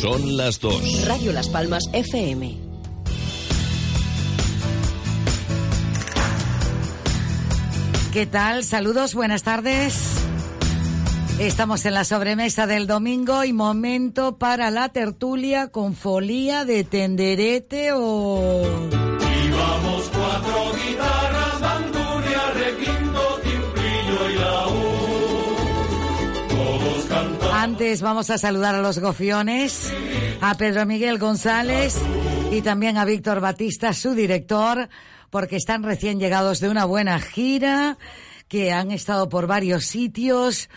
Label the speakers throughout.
Speaker 1: Son las dos.
Speaker 2: Radio Las Palmas FM.
Speaker 3: ¿Qué tal? Saludos, buenas tardes. Estamos en la sobremesa del domingo y momento para la tertulia con folía de tenderete o... Antes vamos a saludar a los gofiones, a Pedro Miguel González y también a Víctor Batista, su director, porque están recién llegados de una buena gira, que han estado por varios sitios,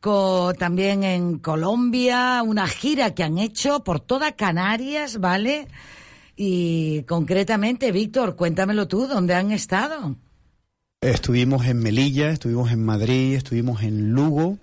Speaker 3: co- también en Colombia, una gira que han hecho por toda Canarias, ¿vale? Y concretamente, Víctor, cuéntamelo tú, ¿dónde han estado?
Speaker 4: Estuvimos en Melilla, estuvimos en Madrid, estuvimos en Lugo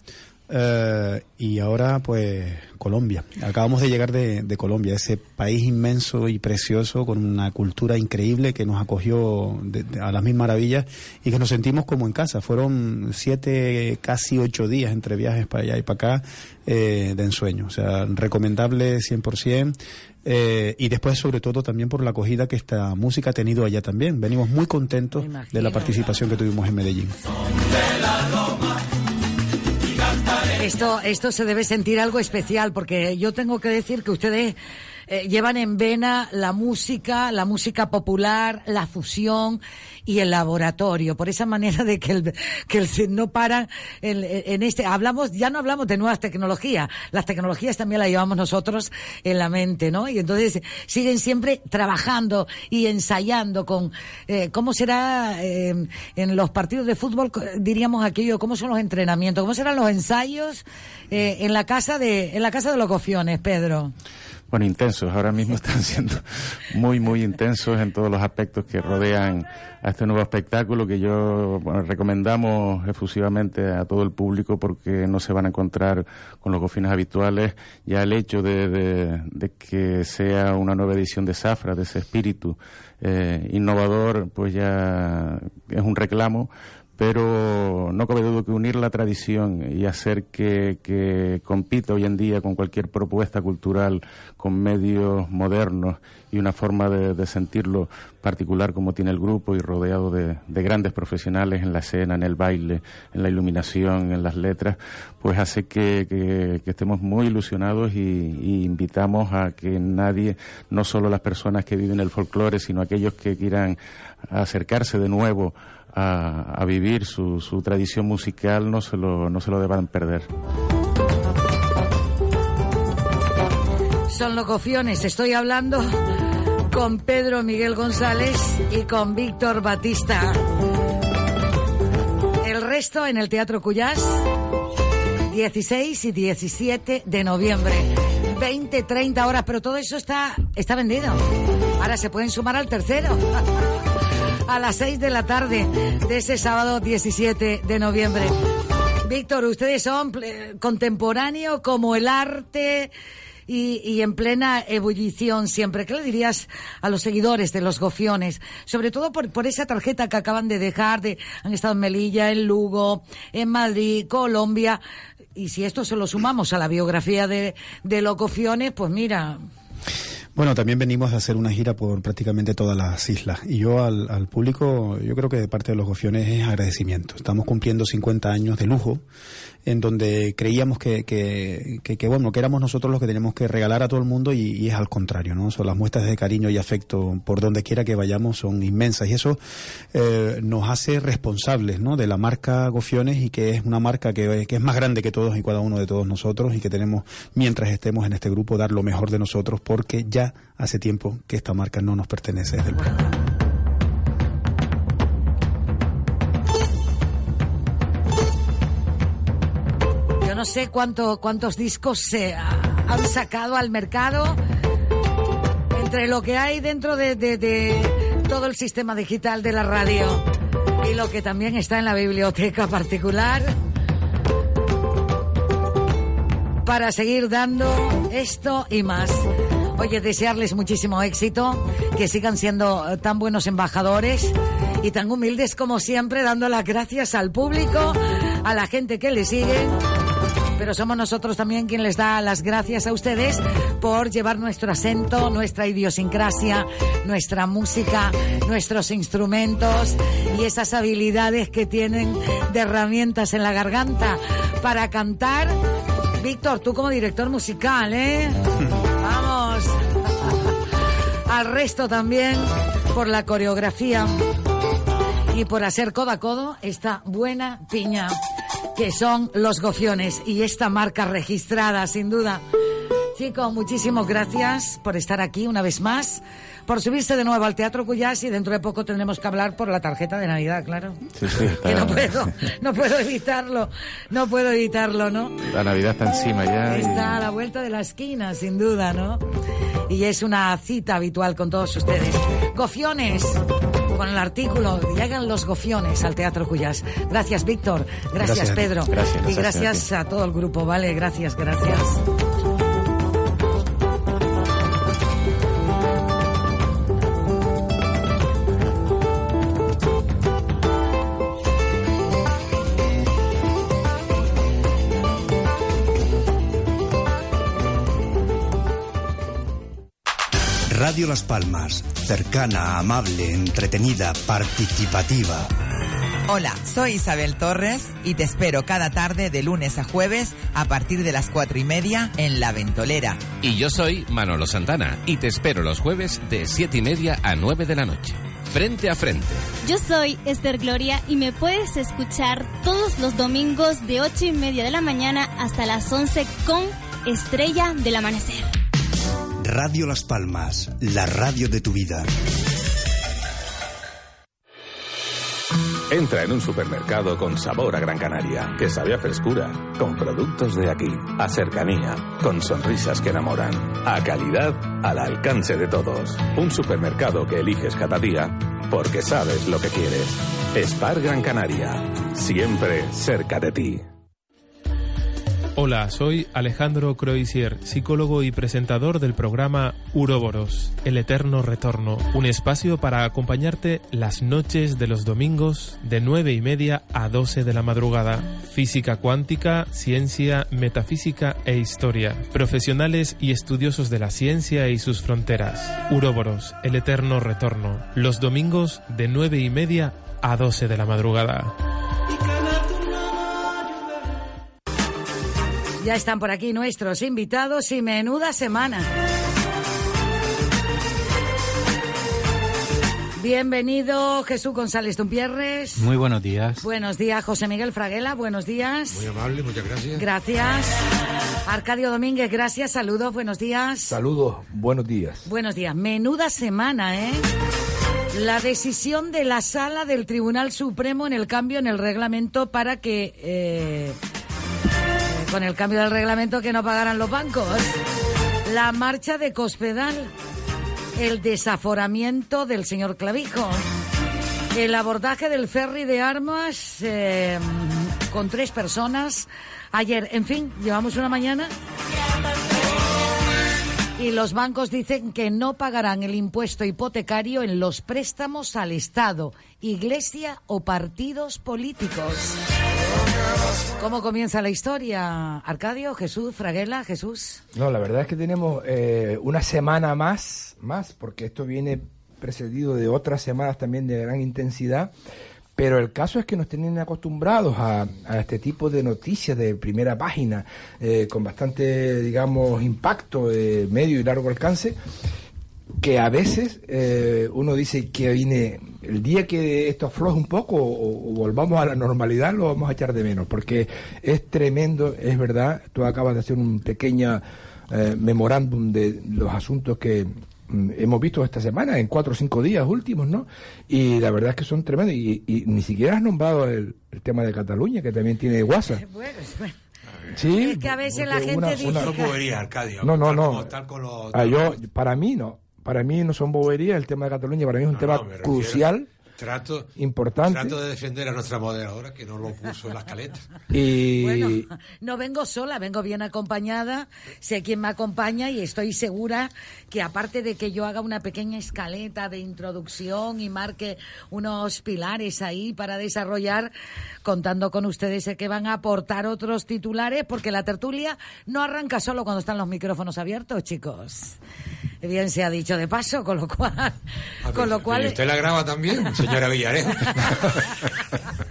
Speaker 4: eh, y ahora pues Colombia. Acabamos de llegar de, de Colombia, ese país inmenso y precioso con una cultura increíble que nos acogió de- de- a las mil maravillas y que nos sentimos como en casa. Fueron siete, casi ocho días entre viajes para allá y para acá eh, de ensueño. O sea, recomendable 100%. Eh, y después, sobre todo, también por la acogida que esta música ha tenido allá también. Venimos muy contentos de la participación que tuvimos en Medellín.
Speaker 3: Esto, esto se debe sentir algo especial porque yo tengo que decir que ustedes eh, llevan en vena la música, la música popular, la fusión y el laboratorio. Por esa manera de que el, que el no paran en, en este. Hablamos, ya no hablamos de nuevas tecnologías. Las tecnologías también las llevamos nosotros en la mente, ¿no? Y entonces siguen siempre trabajando y ensayando con eh, cómo será eh, en los partidos de fútbol, diríamos aquello, cómo son los entrenamientos, cómo serán los ensayos eh, en la casa de en la casa de los cofiones, Pedro.
Speaker 5: Bueno, intensos. Ahora mismo están siendo muy, muy intensos en todos los aspectos que rodean a este nuevo espectáculo que yo bueno, recomendamos efusivamente a todo el público porque no se van a encontrar con los cofines habituales. Ya el hecho de, de- de que sea una nueva edición de Zafra, de ese espíritu eh, innovador, pues ya es un reclamo pero no cabe duda que unir la tradición y hacer que, compita hoy en día con cualquier propuesta cultural, con medios modernos y una forma de, sentirlo particular como tiene el grupo y rodeado de, de grandes profesionales en la escena, en el baile, en la iluminación, en las letras, pues hace que, que- que estemos muy ilusionados y, y invitamos a que nadie, no solo las personas que viven el folclore, sino aquellos que quieran acercarse de nuevo a, vivir su, su tradición musical no se lo, no se lo deban perder.
Speaker 3: Son los cofiones, estoy hablando con Pedro Miguel González y con Víctor Batista. El resto en el Teatro Cuyás, 16 y 17 de noviembre. 20, 30 horas, pero todo eso está, está vendido. Ahora se pueden sumar al tercero. A las 6 de la tarde de ese sábado 17 de noviembre. Víctor, ustedes son ple- contemporáneos como el arte y, y en plena ebullición siempre. ¿Qué le dirías a los seguidores de los gofiones? Sobre todo por, por esa tarjeta que acaban de dejar, de, han estado en Melilla, en Lugo, en Madrid, Colombia. Y si esto se lo sumamos a la biografía de, de los gofiones, pues mira,
Speaker 4: Bueno, también venimos a hacer una gira por prácticamente todas las islas. Y yo al, al público, yo creo que de parte de los gofiones es agradecimiento. Estamos cumpliendo 50 años de lujo, en donde creíamos que, que, que, que, bueno, que éramos nosotros los que teníamos que regalar a todo el mundo y, es al contrario, ¿no? Son las muestras de cariño y afecto por donde quiera que vayamos son inmensas y eso eh, nos hace responsables, ¿no? De la marca Gofiones y que es una marca que, que es más grande que todos y cada uno de todos nosotros y que tenemos, mientras estemos en este grupo, dar lo mejor de nosotros porque ya hace tiempo que esta marca no nos pertenece desde el pueblo.
Speaker 3: Yo no sé cuánto, cuántos discos se ha- han sacado al mercado entre lo que hay dentro de, de- de todo el sistema digital de la radio y lo que también está en la biblioteca particular para seguir dando esto y más. Oye, desearles muchísimo éxito, que sigan siendo eh, tan buenos embajadores y tan humildes como siempre, dando las gracias al público, a la gente que le sigue pero somos nosotros también quien les da las gracias a ustedes por llevar nuestro acento, nuestra idiosincrasia, nuestra música, nuestros instrumentos y esas habilidades que tienen de herramientas en la garganta para cantar. Víctor, tú como director musical, ¿eh? Al resto también por la coreografía y por hacer codo a codo esta buena piña que son los gofiones y esta marca registrada, sin duda. Chicos, muchísimas gracias por estar aquí una vez más, por subirse de nuevo al Teatro Cuyás y dentro de poco tendremos que hablar por la tarjeta de Navidad, claro.
Speaker 5: Sí, sí, está-
Speaker 3: Que no puedo, no puedo evitarlo, no puedo evitarlo, ¿no?
Speaker 5: La Navidad está encima ya. y-
Speaker 3: Está a la vuelta de la esquina, sin duda, ¿no? Y es una cita habitual con todos ustedes. Gofiones, con el artículo, llegan los gofiones al Teatro Cuyás. Gracias, Víctor. Gracias,
Speaker 4: Gracias.
Speaker 3: Pedro.
Speaker 5: Gracias,
Speaker 3: y
Speaker 5: gracias a
Speaker 3: gracias a todo el grupo, ¿vale? Gracias, gracias.
Speaker 1: Radio Las Palmas, cercana, amable, entretenida, participativa.
Speaker 6: Hola, soy Isabel Torres y te espero cada tarde de lunes a jueves a partir de las cuatro y media en La Ventolera.
Speaker 7: Y yo soy Manolo Santana y te espero los jueves de siete y media a 9 de la noche. Frente a frente.
Speaker 8: Yo soy Esther Gloria y me puedes escuchar todos los domingos de 8 y media de la mañana hasta las 11 con Estrella del Amanecer.
Speaker 1: Radio Las Palmas, la radio de tu vida.
Speaker 9: Entra en un supermercado con sabor a Gran Canaria, que sabe a frescura, con productos de aquí, a cercanía, con sonrisas que enamoran, a calidad al alcance de todos. Un supermercado que eliges cada día porque sabes lo que quieres. Spar Gran Canaria, siempre cerca de ti.
Speaker 10: Hola, soy Alejandro Croisier, psicólogo y presentador del programa Uroboros, El Eterno Retorno, un espacio para acompañarte las noches de los domingos de 9 y media a 12 de la madrugada. Física cuántica, ciencia, metafísica e historia. Profesionales y estudiosos de la ciencia y sus fronteras. Uroboros, El Eterno Retorno, los domingos de 9 y media a 12 de la madrugada.
Speaker 3: Ya están por aquí nuestros invitados y menuda semana. Bienvenido Jesús González Dumpierres.
Speaker 11: Muy buenos días.
Speaker 3: Buenos días José Miguel Fraguela, buenos días.
Speaker 12: Muy amable, muchas gracias.
Speaker 3: Gracias. Arcadio Domínguez, gracias, saludos, buenos días.
Speaker 12: Saludos, buenos días.
Speaker 3: Buenos días. Menuda semana, ¿eh? La decisión de la sala del Tribunal Supremo en el cambio en el reglamento para que, eh, con el cambio del reglamento, que no pagaran los bancos. La marcha de Cospedal. El desaforamiento del señor Clavijo. El abordaje del ferry de armas eh, con tres personas ayer. En fin, llevamos una mañana y los bancos dicen que no pagarán el impuesto hipotecario en los préstamos al Estado, Iglesia o partidos políticos. ¿Cómo comienza la historia? Arcadio, Jesús, Fraguela, Jesús.
Speaker 12: No, la verdad es que tenemos eh, una semana más, más, porque esto viene precedido de otras semanas también de gran intensidad. Pero el caso es que nos tienen acostumbrados a, este tipo de noticias de primera página, eh, con bastante, digamos, impacto de medio y largo alcance, que a veces eh, uno dice que viene el día que esto afloje un poco o, o volvamos a la normalidad, lo vamos a echar de menos, porque es tremendo, es verdad, tú acabas de hacer un pequeño eh, memorándum de los asuntos que mm, hemos visto esta semana, en cuatro o cinco días últimos, ¿no? Y la verdad es que son tremendos. Y, y ni siquiera has nombrado el, el tema de Cataluña, que también tiene WhatsApp.
Speaker 3: Bueno, bueno.
Speaker 12: Sí.
Speaker 3: Es que a veces la gente
Speaker 12: una-
Speaker 3: dice...
Speaker 12: una-
Speaker 3: que-
Speaker 11: bobería, Arcadio.
Speaker 12: No, no, no.
Speaker 11: tal
Speaker 12: Ah, yo, para mí no. Para mí no son boberías. El tema de Cataluña para mí es un
Speaker 11: No,
Speaker 12: tema
Speaker 11: no,
Speaker 12: crucial.
Speaker 11: trato,
Speaker 12: importante.
Speaker 11: Trato de defender a nuestra moderadora que no lo puso en la escaleta.
Speaker 12: Y...
Speaker 3: Bueno, no vengo sola, vengo bien acompañada, sé quién me acompaña y estoy segura que aparte de que yo haga una pequeña escaleta de introducción y marque unos pilares ahí para desarrollar, contando con ustedes sé que van a aportar otros titulares porque la tertulia no arranca solo cuando están los micrófonos abiertos, chicos. Bien se ha dicho de paso, con lo cual... con lo cual
Speaker 11: ¿Y usted la graba también, señora Villarejo?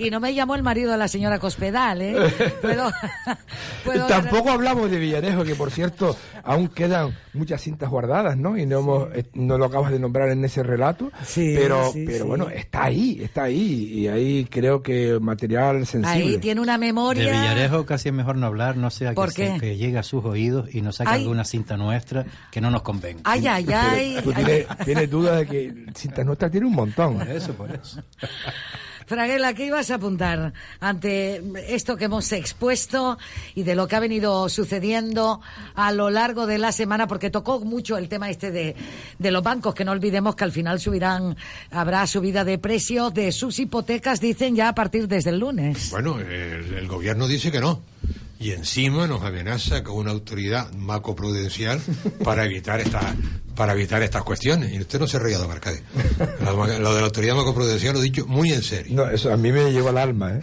Speaker 3: y no me llamó el marido de la señora Cospedal, ¿eh? Puedo- puedo-
Speaker 12: Tampoco hablamos de Villarejo, que por cierto, aún quedan muchas cintas guardadas, ¿no? Y no hemos, eh, no lo acabas de nombrar en ese relato.
Speaker 3: Sí,
Speaker 12: pero,
Speaker 3: sí,
Speaker 12: pero
Speaker 3: sí.
Speaker 12: bueno, está ahí, está ahí. Y ahí creo que material sensible.
Speaker 3: Ahí tiene una
Speaker 13: De
Speaker 3: memoria...
Speaker 13: Villarejo casi es mejor no hablar, no sea
Speaker 3: ¿Por
Speaker 13: que, se- que llegue a sus oídos y nos saque
Speaker 3: Ay.
Speaker 13: alguna cinta nuestra que no nos convenga.
Speaker 3: Ay, ay, ay.
Speaker 12: Tú tienes, tienes duda de que cintas nuestras tiene un montón.
Speaker 13: Por eso, por eso.
Speaker 3: Fraguela, ¿qué ibas a apuntar ante esto que hemos expuesto y de lo que ha venido sucediendo a lo largo de la semana? Porque tocó mucho el tema este de, de los bancos, que no olvidemos que al final subirán, habrá subida de precios de sus hipotecas, dicen ya a partir desde el lunes.
Speaker 11: Bueno, el, el gobierno dice que no. Y encima nos amenaza con una autoridad macroprudencial para evitar esta, para evitar estas cuestiones. Y usted no se ría, don Arcadio. Lo, de la autoridad macroprudencial lo he dicho muy en serio.
Speaker 12: No, eso a mí me lleva al alma, ¿eh?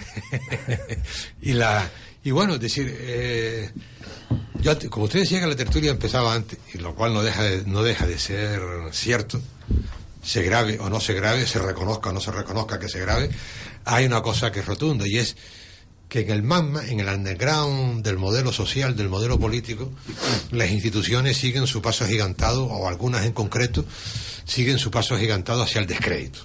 Speaker 11: y la y bueno, es decir, eh, yo, como usted decía que la tertulia empezaba antes, y lo cual no deja de, no deja de ser cierto, se grave o no se grave, se reconozca o no se reconozca que se grave, hay una cosa que es rotunda y es que en el magma, en el underground del modelo social, del modelo político, las instituciones siguen su paso agigantado, o algunas en concreto, siguen su paso agigantado hacia el descrédito.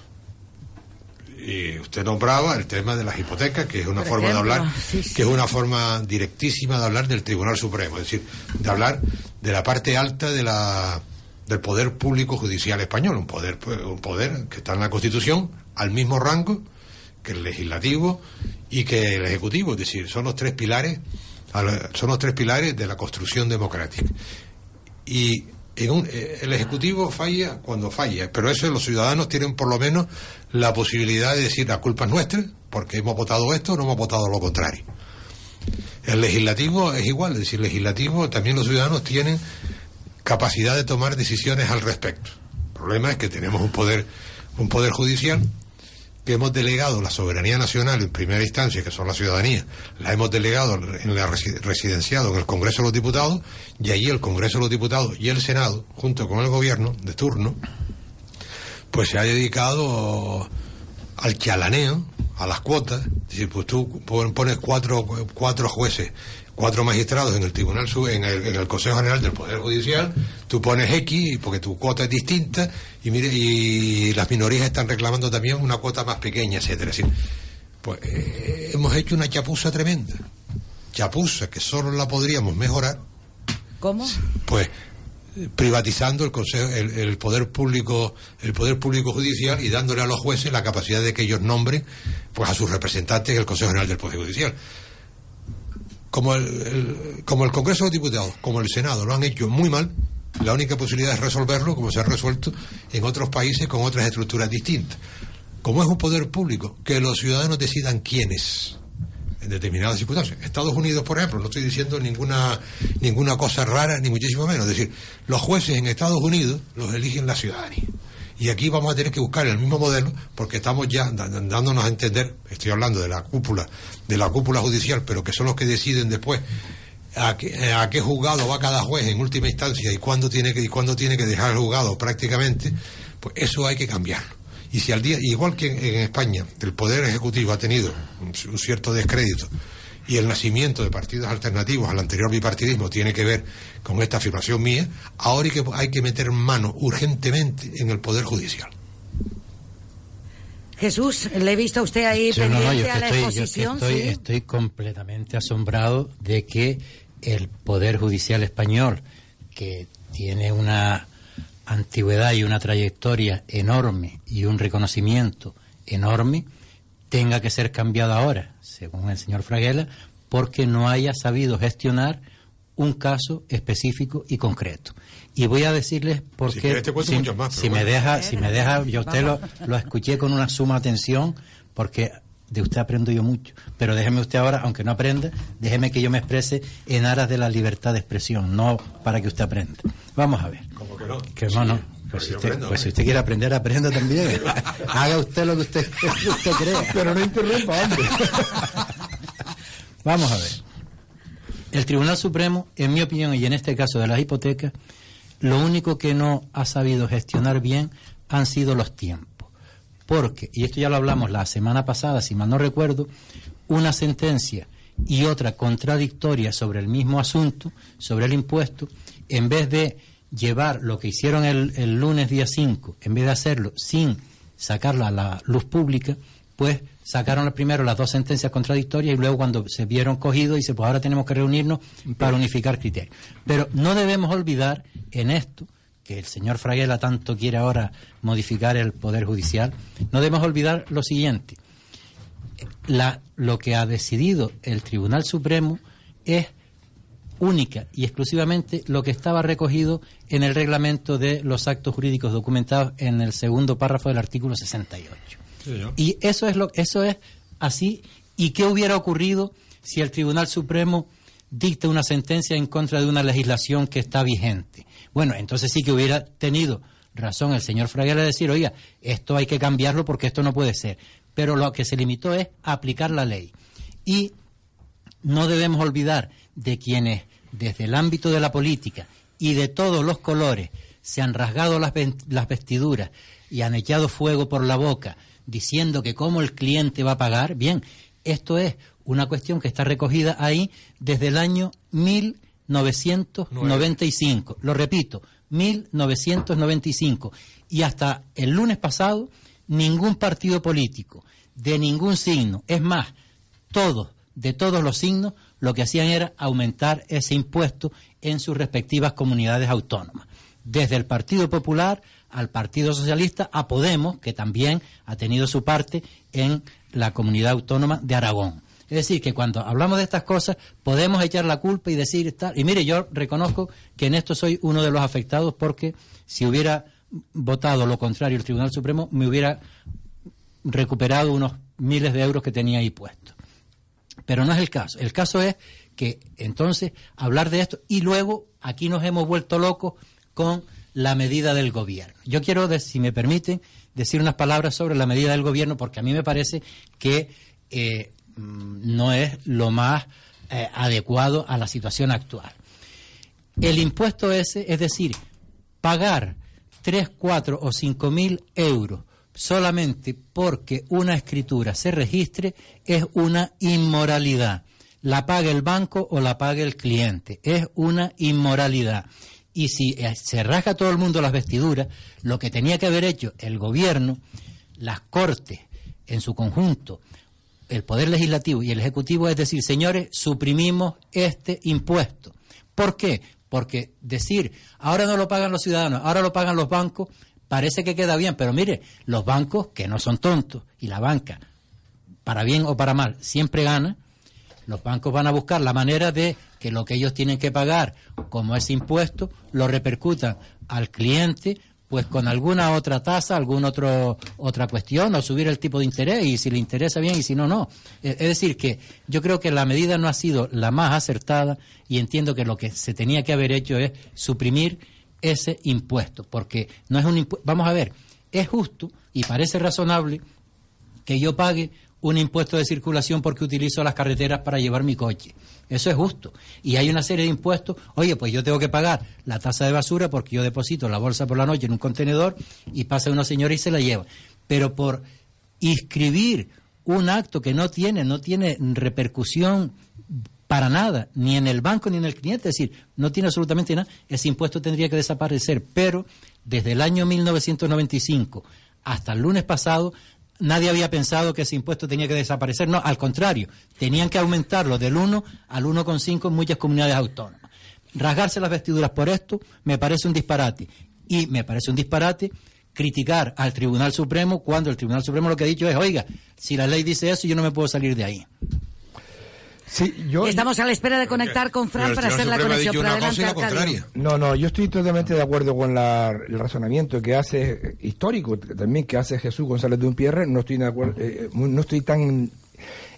Speaker 11: Y usted nombraba el tema de las hipotecas, que es una
Speaker 3: Por
Speaker 11: forma
Speaker 3: ejemplo,
Speaker 11: de hablar,
Speaker 3: sí, sí.
Speaker 11: que es una forma directísima de hablar del Tribunal Supremo, es decir, de hablar de la parte alta de la, del poder público judicial español, un poder, pues, un poder que está en la Constitución al mismo rango que el legislativo y que el ejecutivo, es decir, son los tres pilares, son los tres pilares de la construcción democrática. Y en un- eh, el ejecutivo falla cuando falla, pero eso los ciudadanos tienen por lo menos la posibilidad de decir la culpa es nuestra, porque hemos votado esto no hemos votado lo contrario. El legislativo es igual, es decir, el legislativo también los ciudadanos tienen capacidad de tomar decisiones al respecto. El problema es que tenemos un poder, un poder judicial que hemos delegado la soberanía nacional en primera instancia, que son la ciudadanía, la hemos delegado en la resi- residenciado en el Congreso de los Diputados, y allí el Congreso de los Diputados y el Senado, junto con el gobierno de turno, pues se ha dedicado al chalaneo, a las cuotas. Es decir, pues tú pon- pones cuatro, cuatro jueces, cuatro magistrados en el Tribunal en el, en el Consejo General del Poder Judicial, tú pones X porque tu cuota es distinta y mire y las minorías están reclamando también una cuota más pequeña, etcétera. Es decir, pues eh, hemos hecho una chapuza tremenda. Chapuza que solo la podríamos mejorar
Speaker 3: ¿Cómo?
Speaker 11: pues privatizando el consejo el, el poder público el poder público judicial y dándole a los jueces la capacidad de que ellos nombren pues a sus representantes en el Consejo General del Poder Judicial como el, como el Congreso de Diputados como el Senado lo han hecho muy mal la única posibilidad es resolverlo como se ha resuelto en otros países con otras estructuras distintas como es un poder público que los ciudadanos decidan quiénes en determinadas circunstancias. Estados Unidos, por ejemplo, no estoy diciendo ninguna ninguna cosa rara, ni muchísimo menos. Es decir, los jueces en Estados Unidos los eligen la ciudadanía. Y aquí vamos a tener que buscar el mismo modelo porque estamos ya dándonos a entender, estoy hablando de la cúpula, de la cúpula judicial, pero que son los que deciden después a qué, a qué juzgado va cada juez en última instancia y cuándo tiene que y cuándo tiene que dejar el juzgado prácticamente, pues eso hay que cambiarlo. Y si al día, igual que en, en España, el Poder Ejecutivo ha tenido un, un cierto descrédito y el nacimiento de partidos alternativos al anterior bipartidismo tiene que ver con esta afirmación mía, ahora hay que, hay que meter mano urgentemente en el Poder Judicial.
Speaker 3: Jesús, le he visto a usted ahí
Speaker 13: Sí, no, no, yo que
Speaker 3: a la
Speaker 13: estoy, yo que
Speaker 3: exposición.
Speaker 13: estoy,
Speaker 3: sí.
Speaker 13: estoy completamente asombrado de que el Poder Judicial español, que tiene una antigüedad y una trayectoria enorme y un reconocimiento enorme, tenga que ser cambiado ahora, según el señor Fraguela, porque no haya sabido gestionar un caso específico y concreto. Y voy a decirles por
Speaker 11: Si te cuento
Speaker 13: si,
Speaker 11: más,
Speaker 13: me deja, si me deja, yo a usted lo, lo escuché con una suma atención, porque de usted aprendo yo mucho. Pero déjeme usted ahora, aunque no aprenda, déjeme que yo me exprese en aras de la libertad de expresión, no para que usted aprenda. Vamos a ver.
Speaker 11: ¿Cómo que no?
Speaker 13: Que
Speaker 11: Sí,
Speaker 13: no, no. Pues, si usted,
Speaker 11: aprendo,
Speaker 13: pues si
Speaker 11: hombre.
Speaker 13: usted quiere aprender, aprenda también. Haga usted lo que usted, lo que usted crea.
Speaker 12: Pero no interrumpa, hombre.
Speaker 13: Vamos a ver. El Tribunal Supremo, en mi opinión, y en este caso de las hipotecas, lo único que no ha sabido gestionar bien han sido los tiempos. Porque, y esto ya lo hablamos la semana pasada, si mal no recuerdo, una sentencia y otra contradictoria sobre el mismo asunto, sobre el impuesto, en vez de llevar lo que hicieron el, el lunes día 5, en vez de hacerlo sin sacarla a la luz pública, pues sacaron primero las dos sentencias contradictorias y luego cuando se vieron cogidos dice pues ahora tenemos que reunirnos para unificar criterios. Pero no debemos olvidar en esto que el señor Fraguela tanto quiere ahora modificar el poder judicial, no debemos olvidar lo siguiente. La, lo que ha decidido el Tribunal Supremo es única y exclusivamente lo que estaba recogido en el reglamento de los actos jurídicos documentados en el segundo párrafo del artículo 68. Y eso es lo eso es así y qué hubiera ocurrido si el Tribunal Supremo dicta una sentencia en contra de una legislación que está vigente. Bueno, entonces sí que hubiera tenido razón el señor Fraguela de decir, oiga, esto hay que cambiarlo porque esto no puede ser. Pero lo que se limitó es aplicar la ley. Y no debemos olvidar de quienes desde el ámbito de la política y de todos los colores se han rasgado las, vestiduras y han echado fuego por la boca diciendo que cómo el cliente va a pagar. Bien, esto es una cuestión que está recogida ahí desde el año 1995. Lo repito, 1995. Y hasta el lunes pasado, ningún partido político, de ningún signo, es más, todos, de todos los signos, lo que hacían era aumentar ese impuesto en sus respectivas comunidades autónomas. Desde el Partido Popular al Partido Socialista, a Podemos, que también ha tenido su parte en la comunidad autónoma de Aragón. Es decir, que cuando hablamos de estas cosas podemos echar la culpa y decir, y mire, yo reconozco que en esto soy uno de los afectados porque si hubiera votado lo contrario el Tribunal Supremo, me hubiera recuperado unos miles de euros que tenía ahí puestos. Pero no es el caso. El caso es que entonces hablar de esto y luego aquí nos hemos vuelto locos con la medida del gobierno. Yo quiero, si me permiten, decir unas palabras sobre la medida del gobierno porque a mí me parece que eh, mm, no es lo más eh, adecuado a la situación actual. El impuesto ese, es decir, pagar 3, 4 o 5 mil euros solamente porque una escritura se registre es una inmoralidad. La pague el banco o la pague el cliente. Es una inmoralidad. Y si eh, se rasga todo el mundo las vestiduras, lo que tenía que haber hecho el gobierno, las cortes en su conjunto, el Poder Legislativo y el Ejecutivo es decir, señores, suprimimos este impuesto. ¿Por qué? Porque decir, ahora no lo pagan los ciudadanos, ahora lo pagan los bancos, parece que queda bien, pero mire, los bancos, que no son tontos, y la banca, para bien o para mal, siempre gana, los bancos van a buscar la manera de que lo que ellos tienen que pagar como ese impuesto lo repercutan al cliente pues con alguna otra tasa, alguna otro, otra cuestión o subir el tipo de interés y si le interesa bien y si no, no. Es es decir, que yo creo que la medida no ha sido la más acertada y entiendo que lo que se tenía que haber hecho es suprimir ese impuesto, porque no es un impuesto, vamos a ver, es justo y parece razonable que yo pague un impuesto de circulación porque utilizo las carreteras para llevar mi coche. Eso es justo. Y hay una serie de impuestos. Oye, pues yo tengo que pagar la tasa de basura porque yo deposito la bolsa por la noche en un contenedor y pasa una señora y se la lleva. Pero por inscribir un acto que no tiene, no tiene repercusión para nada, ni en el banco ni en el cliente, es decir, no tiene absolutamente nada, ese impuesto tendría que desaparecer. Pero desde el año 1995 hasta el lunes pasado, nadie había pensado que ese impuesto tenía que desaparecer. No, al contrario, tenían que aumentarlo del 1 al 1,5 en muchas comunidades autónomas. Rasgarse las vestiduras por esto me parece un disparate. Y me parece un disparate criticar al Tribunal Supremo cuando el Tribunal Supremo lo que ha dicho es, oiga, si la ley dice eso, yo no me puedo salir de ahí.
Speaker 12: Sí, yo,
Speaker 3: Estamos a la espera de conectar con Fran para hacer la conexión. Pero adelante.
Speaker 12: No, no, yo estoy totalmente de acuerdo con la- el razonamiento que hace, eh, histórico también, que hace Jesús González de Pierre. No estoy, de acuerdo, eh, muy- no estoy tan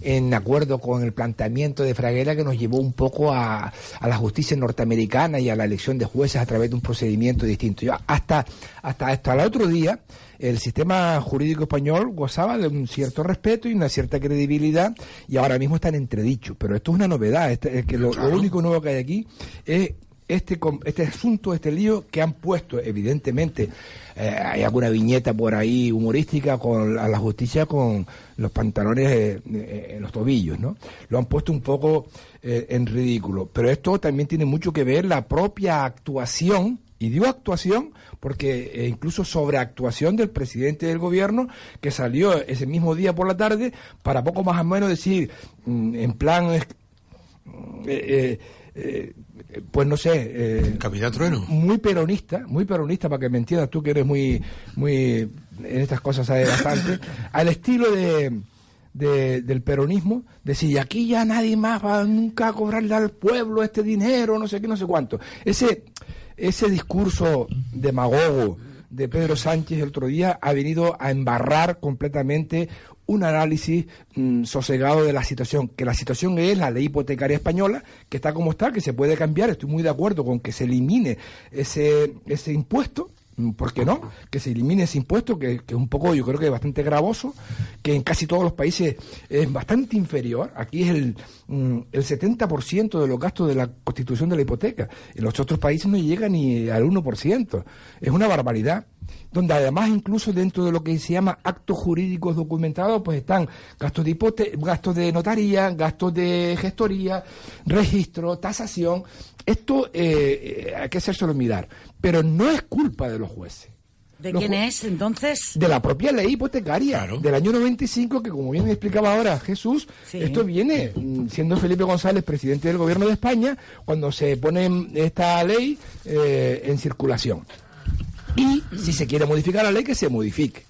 Speaker 12: en acuerdo con el planteamiento de Fraguela que nos llevó un poco a, a la justicia norteamericana y a la elección de jueces a través de un procedimiento distinto. Yo hasta, hasta, hasta el otro día, el sistema jurídico español gozaba de un cierto respeto y una cierta credibilidad y ahora mismo está en entredicho. Pero esto es una novedad. Este- es que lo, lo único nuevo que hay aquí es este, este asunto, este lío que han puesto, evidentemente, eh, hay alguna viñeta por ahí humorística con a la justicia con los pantalones eh, eh, en los tobillos, ¿no? Lo han puesto un poco eh, en ridículo. Pero esto también tiene mucho que ver la propia actuación, y digo actuación porque eh, incluso sobreactuación del presidente del gobierno que salió ese mismo día por la tarde para poco más o menos decir, mm, en plan... eh, eh, pues no sé. Eh,
Speaker 11: Capitán Trueno.
Speaker 12: Muy peronista, muy peronista, para que me entiendas tú que eres muy, muy en estas cosas sabes bastante, al estilo de, de- del peronismo, decir, aquí ya nadie más va nunca a cobrarle al pueblo este dinero, no sé qué, no sé cuánto. Ese, ese discurso demagogo de Pedro Sánchez el otro día ha venido a embarrar completamente un análisis mm, sosegado de la situación, que la situación es la ley hipotecaria española, que está como está, que se puede cambiar, estoy muy de acuerdo con que se elimine ese, ese impuesto, ¿por qué no? Que se elimine ese impuesto, que, que es un poco, yo creo que es bastante gravoso, que en casi todos los países es bastante inferior, aquí es el, mm, el 70% de los gastos de la constitución de la hipoteca, en los otros países no llega ni al 1%, es una barbaridad. Donde además incluso dentro de lo que se llama actos jurídicos documentados, pues están gastos de hipote gastos de notaría, gastos de gestoría, registro, tasación. Esto eh, eh, hay que hacérselo mirar, pero no es culpa de los jueces.
Speaker 3: ¿De
Speaker 12: Los
Speaker 3: quién
Speaker 12: ju-
Speaker 3: es entonces?
Speaker 12: De la propia ley hipotecaria del año 95, que como bien explicaba ahora Jesús,
Speaker 3: Sí.
Speaker 12: esto viene mm, siendo Felipe González presidente del gobierno de España cuando se pone esta ley eh, en circulación. Y si se quiere modificar la ley, que se modifique.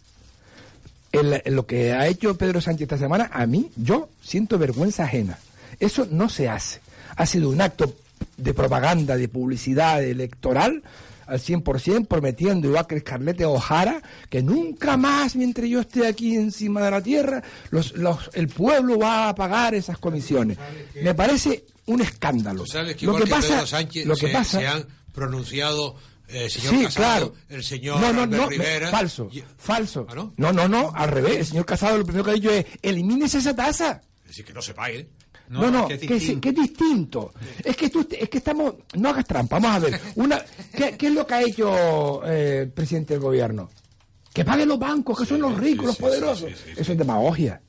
Speaker 12: En, en lo que ha hecho Pedro Sánchez esta semana, a mí, yo siento vergüenza ajena. Eso no se hace. Ha sido un acto de propaganda, de publicidad electoral al 100%, prometiendo, igual que Escarlete O'Hara, que nunca más, mientras yo esté aquí encima de la tierra, los, los- el pueblo va a pagar esas comisiones. Me parece un escándalo.
Speaker 11: Tú sabes que
Speaker 12: lo que
Speaker 11: que
Speaker 12: pasa,
Speaker 11: Pedro Sánchez
Speaker 12: lo que
Speaker 11: se,
Speaker 12: pasa,
Speaker 11: se han pronunciado el señor
Speaker 12: sí,
Speaker 11: Casado,
Speaker 12: claro.
Speaker 11: el señor
Speaker 12: no, no, no, me-
Speaker 11: Rivera.
Speaker 12: falso,
Speaker 11: y-
Speaker 12: falso.
Speaker 11: ¿Ah, no?
Speaker 12: no, no, no, al revés. El señor Casado lo primero que ha dicho es, elimínese esa tasa.
Speaker 11: Es decir, que no se pague.
Speaker 12: No, no, que, sí- que es distinto. Es que tú, es que estamos, no hagas trampa. Vamos a ver, una, ¿qué, qué es lo que ha hecho eh, el presidente del gobierno? Que paguen los bancos, que son los ricos, los poderosos. Eso es demagogia.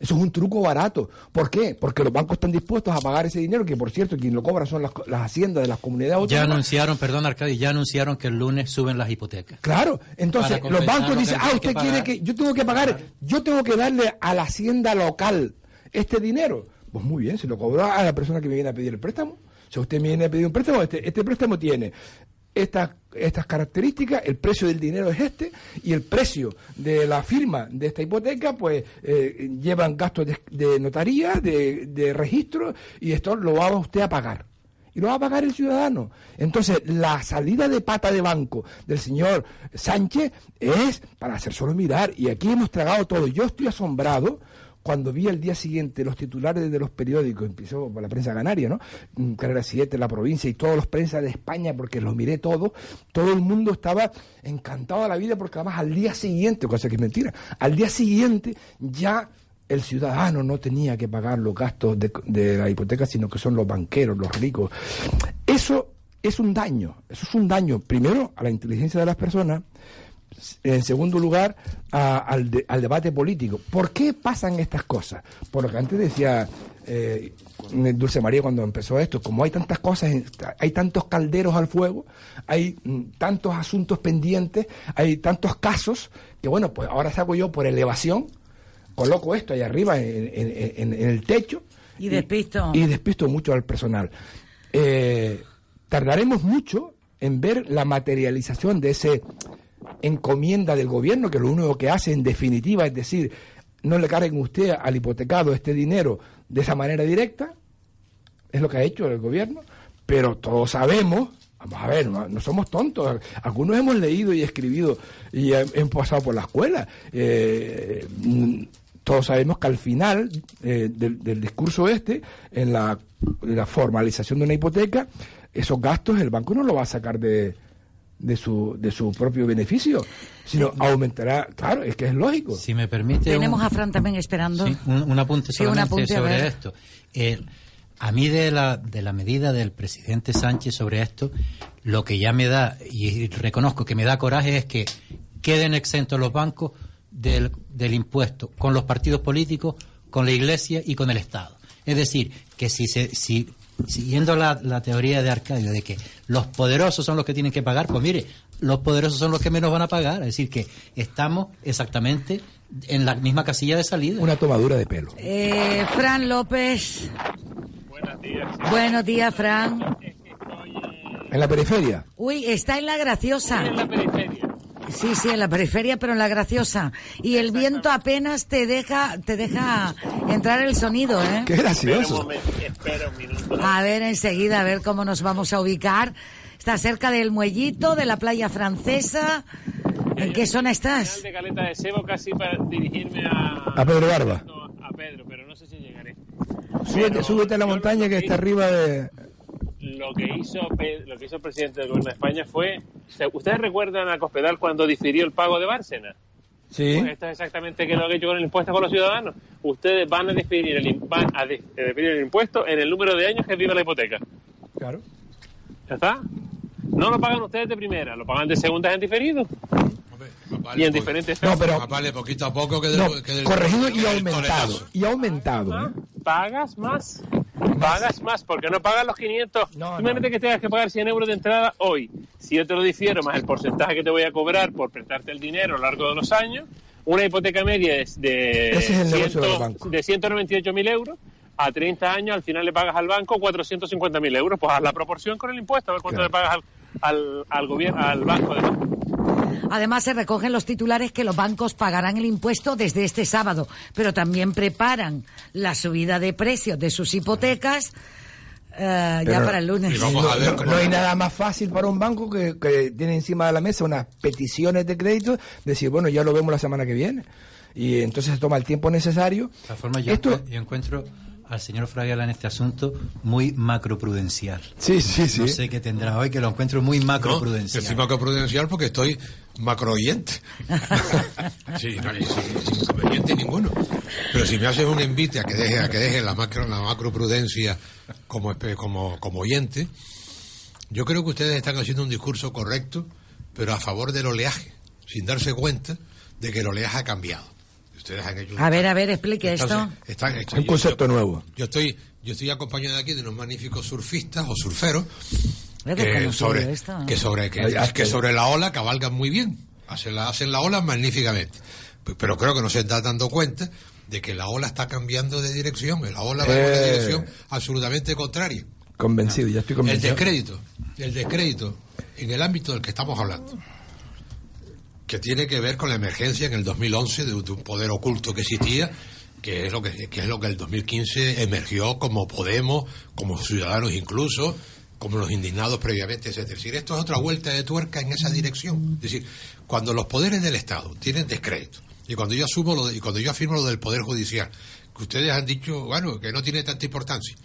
Speaker 12: Eso es un truco barato. ¿Por qué? Porque los bancos están dispuestos a pagar ese dinero, que por cierto, quien lo cobra son las, las haciendas de las comunidades
Speaker 13: Ya
Speaker 12: autónomas.
Speaker 13: anunciaron, perdón Arcadio, ya anunciaron que el lunes suben las hipotecas.
Speaker 12: Claro, entonces los bancos
Speaker 13: lo
Speaker 12: dicen, ah, usted
Speaker 13: que
Speaker 12: quiere
Speaker 13: pagar".
Speaker 12: que yo tengo que pagar, yo tengo que darle a la hacienda local este dinero. Pues muy bien, se lo cobró a la persona que me viene a pedir el préstamo. Si usted me viene a pedir un préstamo, este, este préstamo tiene estas, estas características, el precio del dinero es este, y el precio de la firma de esta hipoteca, pues eh, llevan gastos de, notaría, de, de registro, y esto lo va usted a pagar y lo va a pagar el ciudadano. Entonces, la salida de pata de banco del señor Sánchez es para hacer solo mirar, y aquí hemos tragado todo. Yo estoy asombrado cuando vi al día siguiente los titulares de los periódicos, empezó por la prensa canaria, ¿no? Mm, Carrera 7, La Provincia y todos los prensa de España, porque los miré todos, todo el mundo estaba encantado de la vida porque además al día siguiente, cosa que es mentira, al día siguiente ya el ciudadano no tenía que pagar los gastos de la hipoteca, sino que son los banqueros, los ricos. Eso es un daño, eso es un daño, primero, a la inteligencia de las personas, en segundo lugar, a- al, de- al debate político. ¿Por qué pasan estas cosas? Por lo que antes decía eh, Dulce María cuando empezó esto, como hay tantas cosas, hay tantos calderos al fuego, hay mm, tantos asuntos pendientes, hay tantos casos, que bueno, pues ahora saco yo por elevación, coloco esto ahí arriba en, en- en- en el techo
Speaker 3: Y despisto.
Speaker 12: y despisto mucho al personal. Eh, tardaremos mucho en ver la materialización de ese encomienda del gobierno, que lo único que hace en definitiva es decir, no le carguen usted al hipotecado este dinero de esa manera directa, es lo que ha hecho el gobierno, pero todos sabemos, vamos a ver, no, somos tontos, algunos hemos leído y escribido y he- hemos pasado por la escuela. Eh, mm, todos sabemos que al final eh, del, del discurso este, en la, en la formalización de una hipoteca, esos gastos el banco no lo va a sacar de, de su, de su propio beneficio, sino aumentará, claro, es que es lógico.
Speaker 13: Si me permite
Speaker 3: Tenemos
Speaker 13: un-
Speaker 3: a Fran también esperando.
Speaker 13: Sí, un, un apunte
Speaker 3: Sí, un
Speaker 13: solamente
Speaker 3: apunte, a
Speaker 13: sobre esto. Eh, a mí de la, de la medida del presidente Sánchez sobre esto, lo que ya me da, y reconozco que me da coraje, es que queden exentos los bancos del, del impuesto con los partidos políticos, con la Iglesia y con el Estado. Es decir, que si, se, si siguiendo la, la teoría de Arcadio de que los poderosos son los que tienen que pagar, pues mire, los poderosos son los que menos van a pagar. Es decir, que estamos exactamente en la misma casilla de salida.
Speaker 12: Una tomadura de pelo.
Speaker 3: Eh, Fran López.
Speaker 14: Buenos días.
Speaker 3: Buenos días, Fran.
Speaker 12: En la periferia.
Speaker 3: Uy, está en la graciosa. Sí, sí, en la periferia, pero en la graciosa. Y el viento apenas te deja, te deja entrar el sonido, ¿eh?
Speaker 12: Qué gracioso.
Speaker 14: Espera un minuto.
Speaker 3: A ver, enseguida, a ver cómo nos vamos a ubicar. Está cerca del muellito, de la playa francesa. ¿En qué zona estás?
Speaker 14: De Caleta de Sebo casi para dirigirme a,
Speaker 12: A Pedro Barba.
Speaker 14: a Pedro, pero no sé si llegaré.
Speaker 12: Súbete, súbete a la montaña que está arriba de...
Speaker 14: Lo que hizo lo que hizo el presidente del gobierno de España fue, ¿ustedes recuerdan a Cospedal cuando difirió el pago de Bárcena?
Speaker 12: Sí.
Speaker 14: Pues esto es exactamente que lo que ha hecho con el impuesto con los ciudadanos. Ustedes van a diferir el, van a a diferir el impuesto en el número de años que vive la hipoteca.
Speaker 12: Claro.
Speaker 14: ¿Ya está? No lo pagan ustedes de primera, lo pagan de segundas en diferido. y en diferentes
Speaker 12: No, pero-
Speaker 11: vale poquito a poco que del,
Speaker 12: No,
Speaker 11: que del-
Speaker 12: corregido y aumentado. Y aumentado. ¿eh?
Speaker 14: pagas más. Pagas más, porque no pagas los 500. Simplemente que tengas que pagar 100 euros de entrada hoy. Si yo te lo difiero más el porcentaje que te voy a cobrar por prestarte el dinero a lo largo de los años, una hipoteca media es de,
Speaker 12: es el negocio de los
Speaker 14: 100
Speaker 12: bancos.
Speaker 14: de 198.000 euros. A 30 años, al final le pagas al banco 450.000 euros. Pues haz la proporción con el impuesto, a ver cuánto le pagas al, al, al gobierno, al banco. De
Speaker 3: Además, se recogen los titulares que los bancos pagarán el impuesto desde este sábado, pero también preparan la subida de precios de sus hipotecas eh, ya para el lunes.
Speaker 12: no, no- no hay nada más fácil para un banco que, que tiene encima de la mesa unas peticiones de crédito, decir, bueno, ya lo vemos la semana que viene. Y entonces se toma el tiempo necesario.
Speaker 13: De todas formas, yo,
Speaker 12: Esto-
Speaker 13: yo encuentro al señor Fraguela en este asunto muy macroprudencial.
Speaker 12: Sí, sí, sí.
Speaker 13: No sé qué tendrá hoy, que lo encuentro muy
Speaker 11: No,
Speaker 13: macroprudencial.
Speaker 11: yo soy macroprudencial porque estoy macroyente. sí, no hay sin inconveniente ninguno. Pero si me haces un invite a que deje, a que deje la macro, la macroprudencia como, como, como oyente, yo creo que ustedes están haciendo un discurso correcto, pero a favor del oleaje, sin darse cuenta de que el oleaje ha cambiado. Ustedes han hecho un-
Speaker 3: A ver, a ver, explique esto.
Speaker 11: Están- están-
Speaker 12: Un
Speaker 11: yo-
Speaker 12: concepto
Speaker 11: yo-
Speaker 12: nuevo.
Speaker 11: Yo estoy, yo estoy acompañado aquí de unos magníficos surfistas o surferos que sobre,
Speaker 3: esto, ¿no?
Speaker 11: que sobre que,
Speaker 12: Ay, ay,
Speaker 11: que
Speaker 12: que-
Speaker 11: sobre la ola cabalgan muy bien, hacen la, hacen la ola magníficamente. Pero creo que no se está dando cuenta de que la ola está cambiando de dirección, la ola va en una
Speaker 12: Eh.
Speaker 11: dirección absolutamente contraria.
Speaker 12: Convencido, ya estoy
Speaker 11: El
Speaker 12: convencido.
Speaker 11: descrédito, el descrédito en el ámbito del que estamos hablando, que tiene que ver con la emergencia en el 2011 de, de un poder oculto que existía, que es lo que, que es lo que el 2015 emergió como Podemos, como Ciudadanos incluso, como los indignados previamente, etcétera. Es decir, esto es otra vuelta de tuerca en esa dirección. Es decir, cuando los poderes del Estado tienen descrédito, y cuando yo asumo lo de- y cuando yo afirmo lo del poder judicial, que ustedes han dicho, bueno, que no tiene tanta importancia,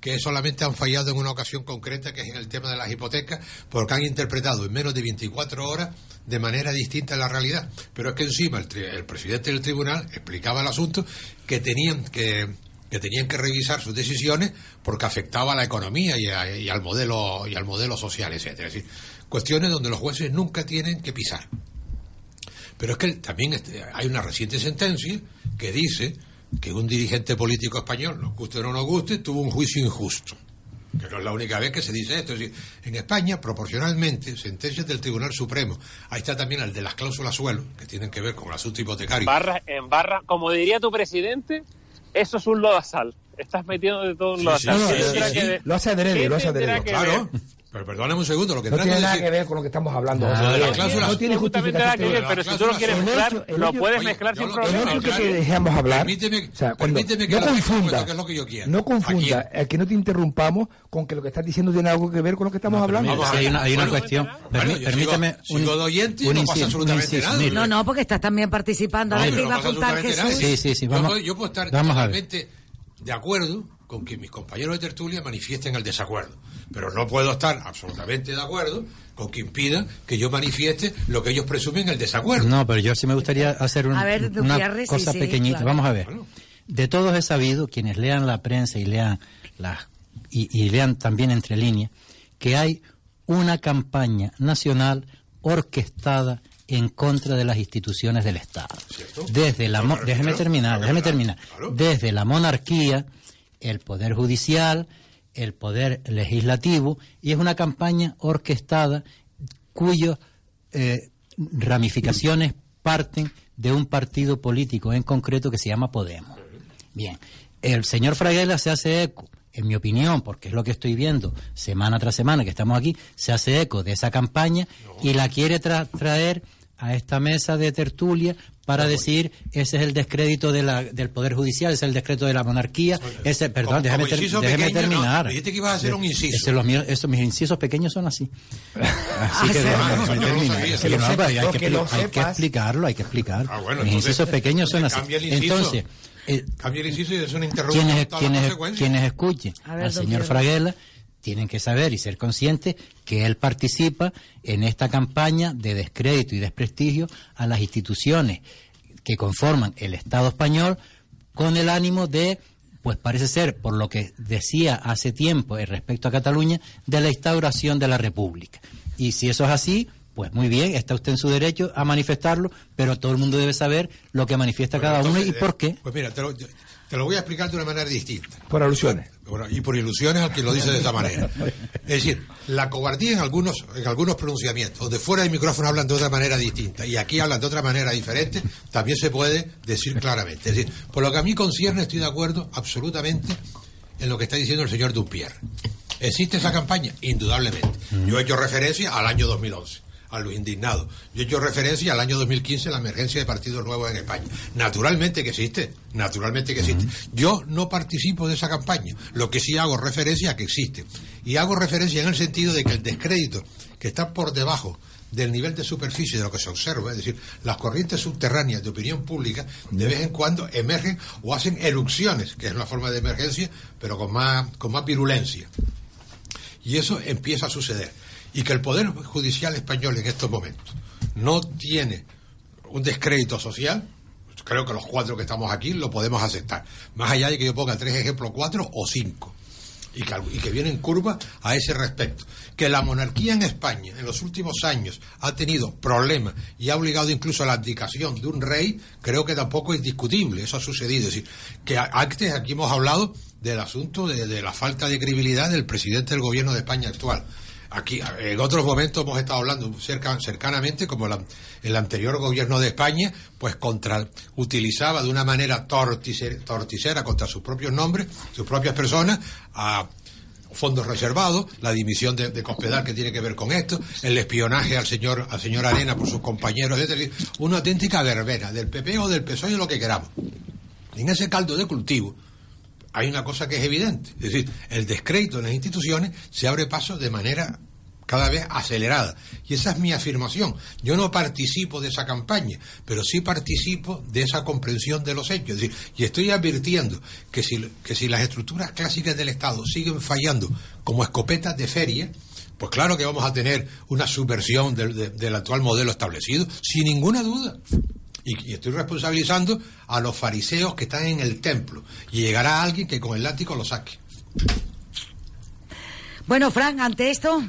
Speaker 11: que solamente han fallado en una ocasión concreta, que es en el tema de las hipotecas, porque han interpretado en menos de 24 horas de manera distinta la realidad. Pero es que encima el, presidente del tribunal explicaba el asunto que tenían que, que tenían que revisar sus decisiones porque afectaba a la economía y, y al modelo y al modelo social, etcétera. Es decir, cuestiones donde los jueces nunca tienen que pisar. Pero es que también este, hay una reciente sentencia que dice que un dirigente político español, nos guste o no nos guste, tuvo un juicio injusto. Que no es la única vez que se dice esto. Es decir, en España, proporcionalmente, sentencias del Tribunal Supremo, ahí está también el de las cláusulas suelo, que tienen que ver con el asunto hipotecario.
Speaker 14: Barra, en barra, como diría tu presidente, eso es un lodazal. Estás metiendo de todo un lodazal.
Speaker 12: Lo hace adrede,
Speaker 14: ¿Qué
Speaker 12: lo hace adrede.
Speaker 11: Claro. Pero perdóname un segundo, lo que
Speaker 12: no tiene nada
Speaker 11: decir-
Speaker 12: que ver con lo que estamos hablando.
Speaker 11: Ah,
Speaker 12: no tiene
Speaker 14: absolutamente nada que ver,
Speaker 12: justificación.
Speaker 14: pero si tú lo quieres mezclar,
Speaker 12: hecho-
Speaker 14: lo
Speaker 12: hecho-
Speaker 14: puedes
Speaker 12: Oye,
Speaker 14: mezclar sin problema.
Speaker 12: El hecho que
Speaker 11: Claro,
Speaker 12: te dejamos hablar.
Speaker 11: Permíteme,
Speaker 12: o sea, cuando
Speaker 11: permíteme que
Speaker 12: no confunda,
Speaker 11: que es lo que yo quiero.
Speaker 12: no
Speaker 11: ¿A
Speaker 12: confunda el que no te interrumpamos con que lo que estás diciendo tiene algo que ver con lo que estamos hablando.
Speaker 11: A
Speaker 13: Sí, hay una, hay una
Speaker 11: Bueno,
Speaker 13: cuestión.
Speaker 11: bueno,
Speaker 13: permíteme
Speaker 11: sigo- sigo de oyente y
Speaker 13: un
Speaker 11: no pasa absolutamente
Speaker 13: un
Speaker 11: nada.
Speaker 3: No, no, porque estás también participando. A ver
Speaker 11: No,
Speaker 3: iba a
Speaker 11: no absolutamente
Speaker 3: Jesús.
Speaker 11: nada.
Speaker 13: Sí, sí, sí,
Speaker 11: Yo
Speaker 13: vamos-
Speaker 11: puedo- estar
Speaker 13: vamos a ver.
Speaker 11: totalmente de acuerdo con que mis compañeros de tertulia manifiesten el desacuerdo, pero no puedo estar absolutamente de acuerdo con que impidan que yo manifieste lo que ellos presumen el desacuerdo.
Speaker 13: No, pero yo sí me gustaría hacer un-
Speaker 3: ver,
Speaker 13: una cosa
Speaker 3: sí,
Speaker 13: pequeñita.
Speaker 3: claro.
Speaker 13: Vamos a ver. De todos he sabido, quienes lean la prensa y lean las y, y lean también entre líneas, que hay una campaña nacional orquestada en contra de las instituciones del Estado. Desde la mo- déjeme terminar, déjeme terminar. Desde la monarquía, el poder judicial, el poder legislativo y es una campaña orquestada cuyas eh, ramificaciones parten de un partido político en concreto que se llama Podemos. Bien, el señor Fraguela se hace eco, en mi opinión, porque es lo que estoy viendo semana tras semana que estamos aquí, se hace eco de esa campaña y la quiere tra- traer a esta mesa de tertulia para decir ese es el descrédito de la, del Poder Judicial, ese es el descrédito de la monarquía, ese, perdón,
Speaker 11: Como-
Speaker 13: déjeme,
Speaker 11: como
Speaker 13: ter-
Speaker 11: inciso
Speaker 13: déjeme
Speaker 11: pequeño, no,
Speaker 13: terminar.
Speaker 11: dijiste que ibas a hacer un inciso.
Speaker 13: Ese, los míos- esos, mis incisos pequeños son así. Así que déjame,
Speaker 11: ah, no,
Speaker 13: déjame
Speaker 11: yo no lo
Speaker 13: terminar.
Speaker 11: sabía.
Speaker 13: Sí,
Speaker 11: Que
Speaker 13: no, hay,
Speaker 11: no,
Speaker 13: que, explicarlo, hay que explicarlo.
Speaker 11: Ah, bueno,
Speaker 13: mis
Speaker 11: entonces-
Speaker 13: incisos pequeños son así.
Speaker 11: cambia el inciso.
Speaker 13: Entonces, eh,
Speaker 11: Cambia el inciso y es una interrupción.
Speaker 13: quienes, escuchen
Speaker 3: ver,
Speaker 13: al señor. Fraguela tienen que saber y ser conscientes que él participa en esta campaña de descrédito y desprestigio a las instituciones que conforman el Estado español con el ánimo de, pues parece ser, por lo que decía hace tiempo eh, respecto a Cataluña, de la instauración de la República. Y si eso es así, pues muy bien, está usted en su derecho a manifestarlo, pero todo el mundo debe saber lo que manifiesta
Speaker 11: Bueno,
Speaker 13: cada uno y por qué.
Speaker 11: eh, Pues mira, te lo, te lo voy a explicar de una manera distinta.
Speaker 12: Por alusiones.
Speaker 11: Y por ilusiones al que lo dice de esa manera. Es decir, la cobardía en algunos, en algunos pronunciamientos, donde fuera del micrófono hablan de otra manera distinta y aquí hablan de otra manera diferente, también se puede decir claramente. Es decir, por lo que a mí concierne, estoy de acuerdo absolutamente en lo que está diciendo el señor Dumpierre. ¿Existe esa campaña? Indudablemente. Yo he hecho referencia al año 2011, a los indignados. Yo he hecho referencia al año 2015, la emergencia de partidos nuevos en España. Naturalmente que existe, naturalmente que existe. Yo no participo de esa campaña, lo que sí hago referencia a que existe. Y hago referencia en el sentido de que el descrédito que está por debajo del nivel de superficie de lo que se observa, es decir, las corrientes subterráneas de opinión pública de vez en cuando emergen o hacen erupciones, que es una forma de emergencia, pero con más, con más virulencia. Y eso empieza a suceder. Y que el Poder Judicial español en estos momentos no tiene un descrédito social, creo que los cuatro que estamos aquí lo podemos aceptar. Más allá de que yo ponga tres ejemplos, cuatro o cinco. Y que, vienen curvas a ese respecto. Que la monarquía en España en los últimos años ha tenido problemas y ha obligado incluso a la abdicación de un rey, creo que tampoco es discutible. Eso ha sucedido. Es decir, que antes aquí hemos hablado del asunto de la falta de credibilidad del presidente del gobierno de España actual. Aquí, en otros momentos hemos estado hablando cerca, cercanamente, como el anterior gobierno de España, pues contra, utilizaba de una manera torticer- torticera contra sus propios nombres, sus propias personas, a fondos reservados, la dimisión de, de Cospedal que tiene que ver con esto, el espionaje al señor, al señor Arena por sus compañeros, etc. Una auténtica verbena del PP o del PSOE, lo que queramos. En ese caldo de cultivo, hay una cosa que es evidente, es decir, el descrédito en las instituciones se abre paso de manera cada vez acelerada. Y esa es mi afirmación. Yo no participo de esa campaña, pero sí participo de esa comprensión de los hechos. Es decir, y estoy advirtiendo que si, que si las estructuras clásicas del Estado siguen fallando como escopetas de feria, pues claro que vamos a tener una subversión del, de- del actual modelo establecido, sin ninguna duda. Y, y estoy responsabilizando a los fariseos que están en el templo. Y llegará alguien que con el látigo lo saque.
Speaker 3: Bueno, Fran, ante esto,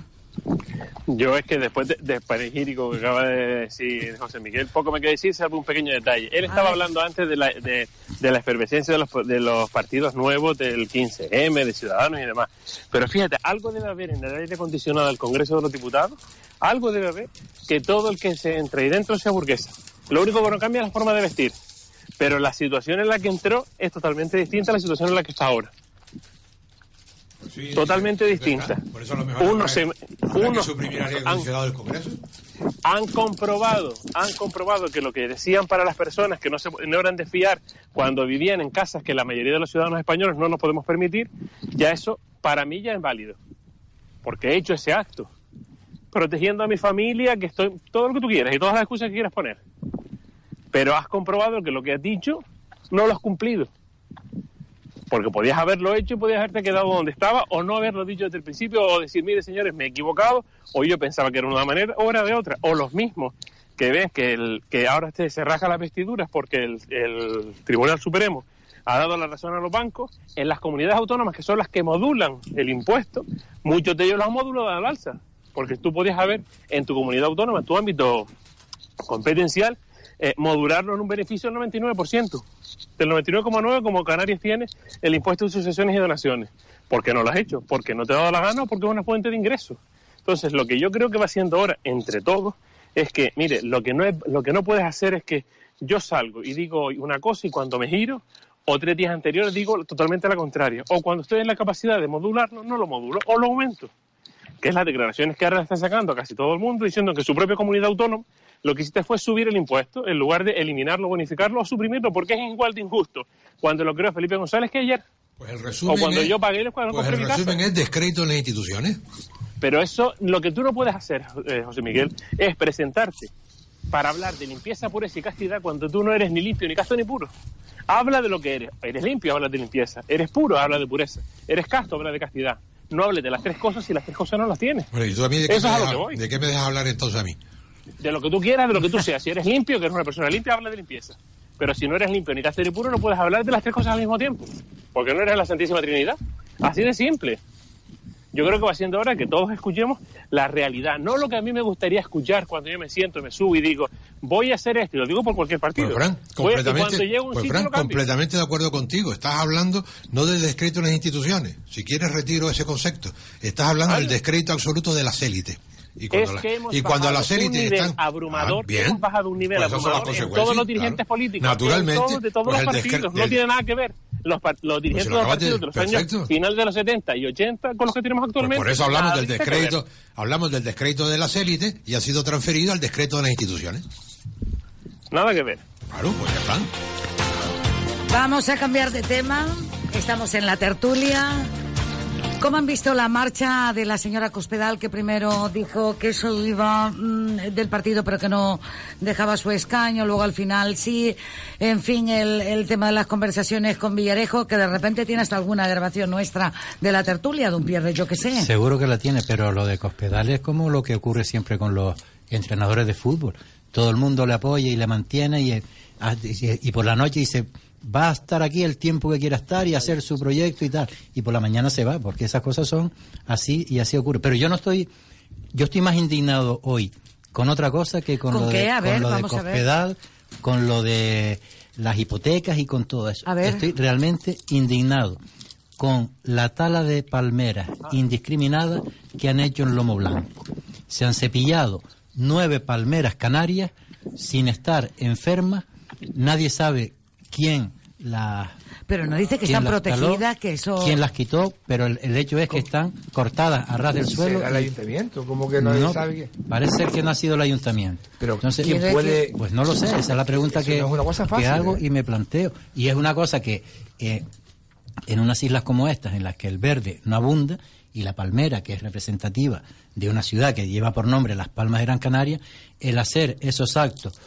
Speaker 14: Yo es que después de- panegírico que acaba de decir José Miguel, poco me queda decir, salvo un pequeño detalle. Él estaba hablando antes de la, de, de la efervescencia de los, de los partidos nuevos del 15M, de Ciudadanos y demás. Pero fíjate, algo debe haber en el aire acondicionado del Congreso de los Diputados, algo debe haber que todo el que se entre ahí dentro sea burguesa. Lo único que no cambia es la forma de vestir. Pero la situación en la que entró es totalmente distinta a la situación en la que está ahora. totalmente distinta.
Speaker 11: Por eso a lo mejor
Speaker 14: Uno se,
Speaker 11: unos han,
Speaker 14: del Congreso? han comprobado, han comprobado que lo que decían para las personas que no se no eran de fiar cuando vivían en casas que la mayoría de los ciudadanos españoles no nos podemos permitir, ya eso para mí ya es válido, porque he hecho ese acto, protegiendo a mi familia, que estoy todo lo que tú quieras y todas las excusas que quieras poner, pero has comprobado que lo que has dicho no lo has cumplido. Porque podías haberlo hecho y podías haberte quedado donde estaba o no haberlo dicho desde el principio o decir, mire señores, me he equivocado o yo pensaba que era una manera o era de otra, o los mismos que ven que, el, que ahora este se raja las vestiduras porque el, el Tribunal Supremo ha dado la razón a los bancos, en las comunidades autónomas que son las que modulan el impuesto, muchos de ellos lo han modulado al alza, porque tú podías haber en tu comunidad autónoma, en tu ámbito competencial, eh, modularlo en un beneficio del 99%, del 99,9% como Canarias tiene el impuesto de sucesiones y donaciones. ¿Por qué no lo has hecho? ¿Porque no te ha dado la gana o porque es una fuente de ingresos? Entonces, lo que yo creo que va haciendo ahora, entre todos, es que, mire, lo que no, es, lo que no puedes hacer es que yo salgo y digo una cosa y cuando me giro, o tres días anteriores digo totalmente la contraria. O cuando estoy en la capacidad de modularlo, no lo modulo o lo aumento. Que es las declaraciones que ahora está sacando casi todo el mundo diciendo que su propia comunidad autónoma lo que hiciste fue subir el impuesto en lugar de eliminarlo, bonificarlo o suprimirlo, porque es igual de injusto cuando lo creó Felipe González que ayer.
Speaker 11: Pues el resumen
Speaker 14: o cuando
Speaker 11: es,
Speaker 14: yo pagué el cuando
Speaker 11: pues el resumen es descrédito en las instituciones.
Speaker 14: Pero eso, lo que tú no puedes hacer, eh, José Miguel, es presentarte para hablar de limpieza, pureza y castidad cuando tú no eres ni limpio, ni casto, ni puro. Habla de lo que eres. Eres limpio, habla de limpieza. Eres puro, habla de pureza. Eres casto, habla de castidad. No hables de las tres cosas si las tres cosas no las tienes.
Speaker 11: Bueno, ¿y tú a mí de, qué me ¿de qué me dejas hablar entonces a mí?
Speaker 14: De lo que tú quieras, de lo que tú seas. Si eres limpio, que eres una persona limpia, habla de limpieza. Pero si no eres limpio ni casto ni puro, no puedes hablar de las tres cosas al mismo tiempo. Porque no eres la Santísima Trinidad. Así de simple. Yo creo que va siendo hora que todos escuchemos la realidad, no lo que a mí me gustaría escuchar cuando yo me siento, me subo y digo, voy a hacer esto, y lo digo por cualquier partido.
Speaker 11: Pues, Fran, completamente, pues, Fran, completamente de acuerdo contigo. Estás hablando no del descrédito de las instituciones, si quieres retiro ese concepto. Estás hablando del descrédito absoluto de las élites. Y cuando,
Speaker 14: es que hemos
Speaker 11: y cuando
Speaker 14: las élites están abrumador,
Speaker 11: ah, bien,
Speaker 14: hemos bajado un nivel
Speaker 11: pues
Speaker 14: abrumador en todos los dirigentes
Speaker 11: claro.
Speaker 14: políticos,
Speaker 11: Naturalmente,
Speaker 14: todos, de todos
Speaker 11: pues
Speaker 14: los partidos,
Speaker 11: del-
Speaker 14: no tiene nada que ver los, los dirigentes
Speaker 11: lo
Speaker 14: de los partidos de los
Speaker 11: perfecto.
Speaker 14: años final de los 70 y 80 con los que tenemos
Speaker 11: Pues
Speaker 14: actualmente.
Speaker 11: por eso hablamos del
Speaker 14: que
Speaker 11: descrédito, hablamos del descrédito de las élites y ha sido transferido al descrédito de las instituciones.
Speaker 14: Nada que ver.
Speaker 11: Claro, pues ya están.
Speaker 3: Vamos a cambiar de tema. Estamos en la tertulia. ¿Cómo han visto la marcha de la señora Cospedal que primero dijo que eso iba mm, del partido pero que no dejaba su escaño, luego al final sí, en fin, el, el tema de las conversaciones con Villarejo que de repente tiene hasta alguna grabación nuestra de la tertulia de un Pierre, yo que sé.
Speaker 13: Seguro que la tiene, pero lo de Cospedal es como lo que ocurre siempre con los entrenadores de fútbol. Todo el mundo le apoya y le mantiene y, ah, y, y por la noche dice va a estar aquí el tiempo que quiera estar y hacer su proyecto y tal. Y por la mañana se va, porque esas cosas son así y así ocurre. Pero yo no estoy, yo estoy más indignado hoy con otra cosa que con,
Speaker 3: ¿Con
Speaker 13: lo
Speaker 3: qué?
Speaker 13: de,
Speaker 3: A ver,
Speaker 13: con lo de. Cospedal, con lo de las hipotecas y con todo eso.
Speaker 3: A ver.
Speaker 13: Estoy realmente indignado con la tala de palmeras indiscriminada que han hecho en Lomo Blanco. Se han cepillado nueve palmeras canarias sin estar enfermas. Nadie sabe quién las
Speaker 3: Pero no dice que están
Speaker 13: las
Speaker 3: protegidas, que eso...
Speaker 13: quién las quitó, pero el, el hecho es que están cortadas a ras del suelo.
Speaker 12: ¿Será el
Speaker 13: y-
Speaker 12: ayuntamiento? Como que nadie
Speaker 13: no,
Speaker 12: sabe qué?
Speaker 13: Parece ser que no ha sido el ayuntamiento.
Speaker 12: Pero
Speaker 13: Entonces,
Speaker 12: ¿quién puede...?
Speaker 13: Pues no lo sé, esa es la pregunta
Speaker 12: Eso
Speaker 13: que,
Speaker 12: no es una cosa
Speaker 13: que hago
Speaker 12: ¿eh?
Speaker 13: y me planteo. Y es una cosa que eh, en unas islas como estas, en las que el verde no abunda, y la palmera, que es representativa de una ciudad que lleva por nombre Las Palmas de Gran Canaria, el hacer esos actos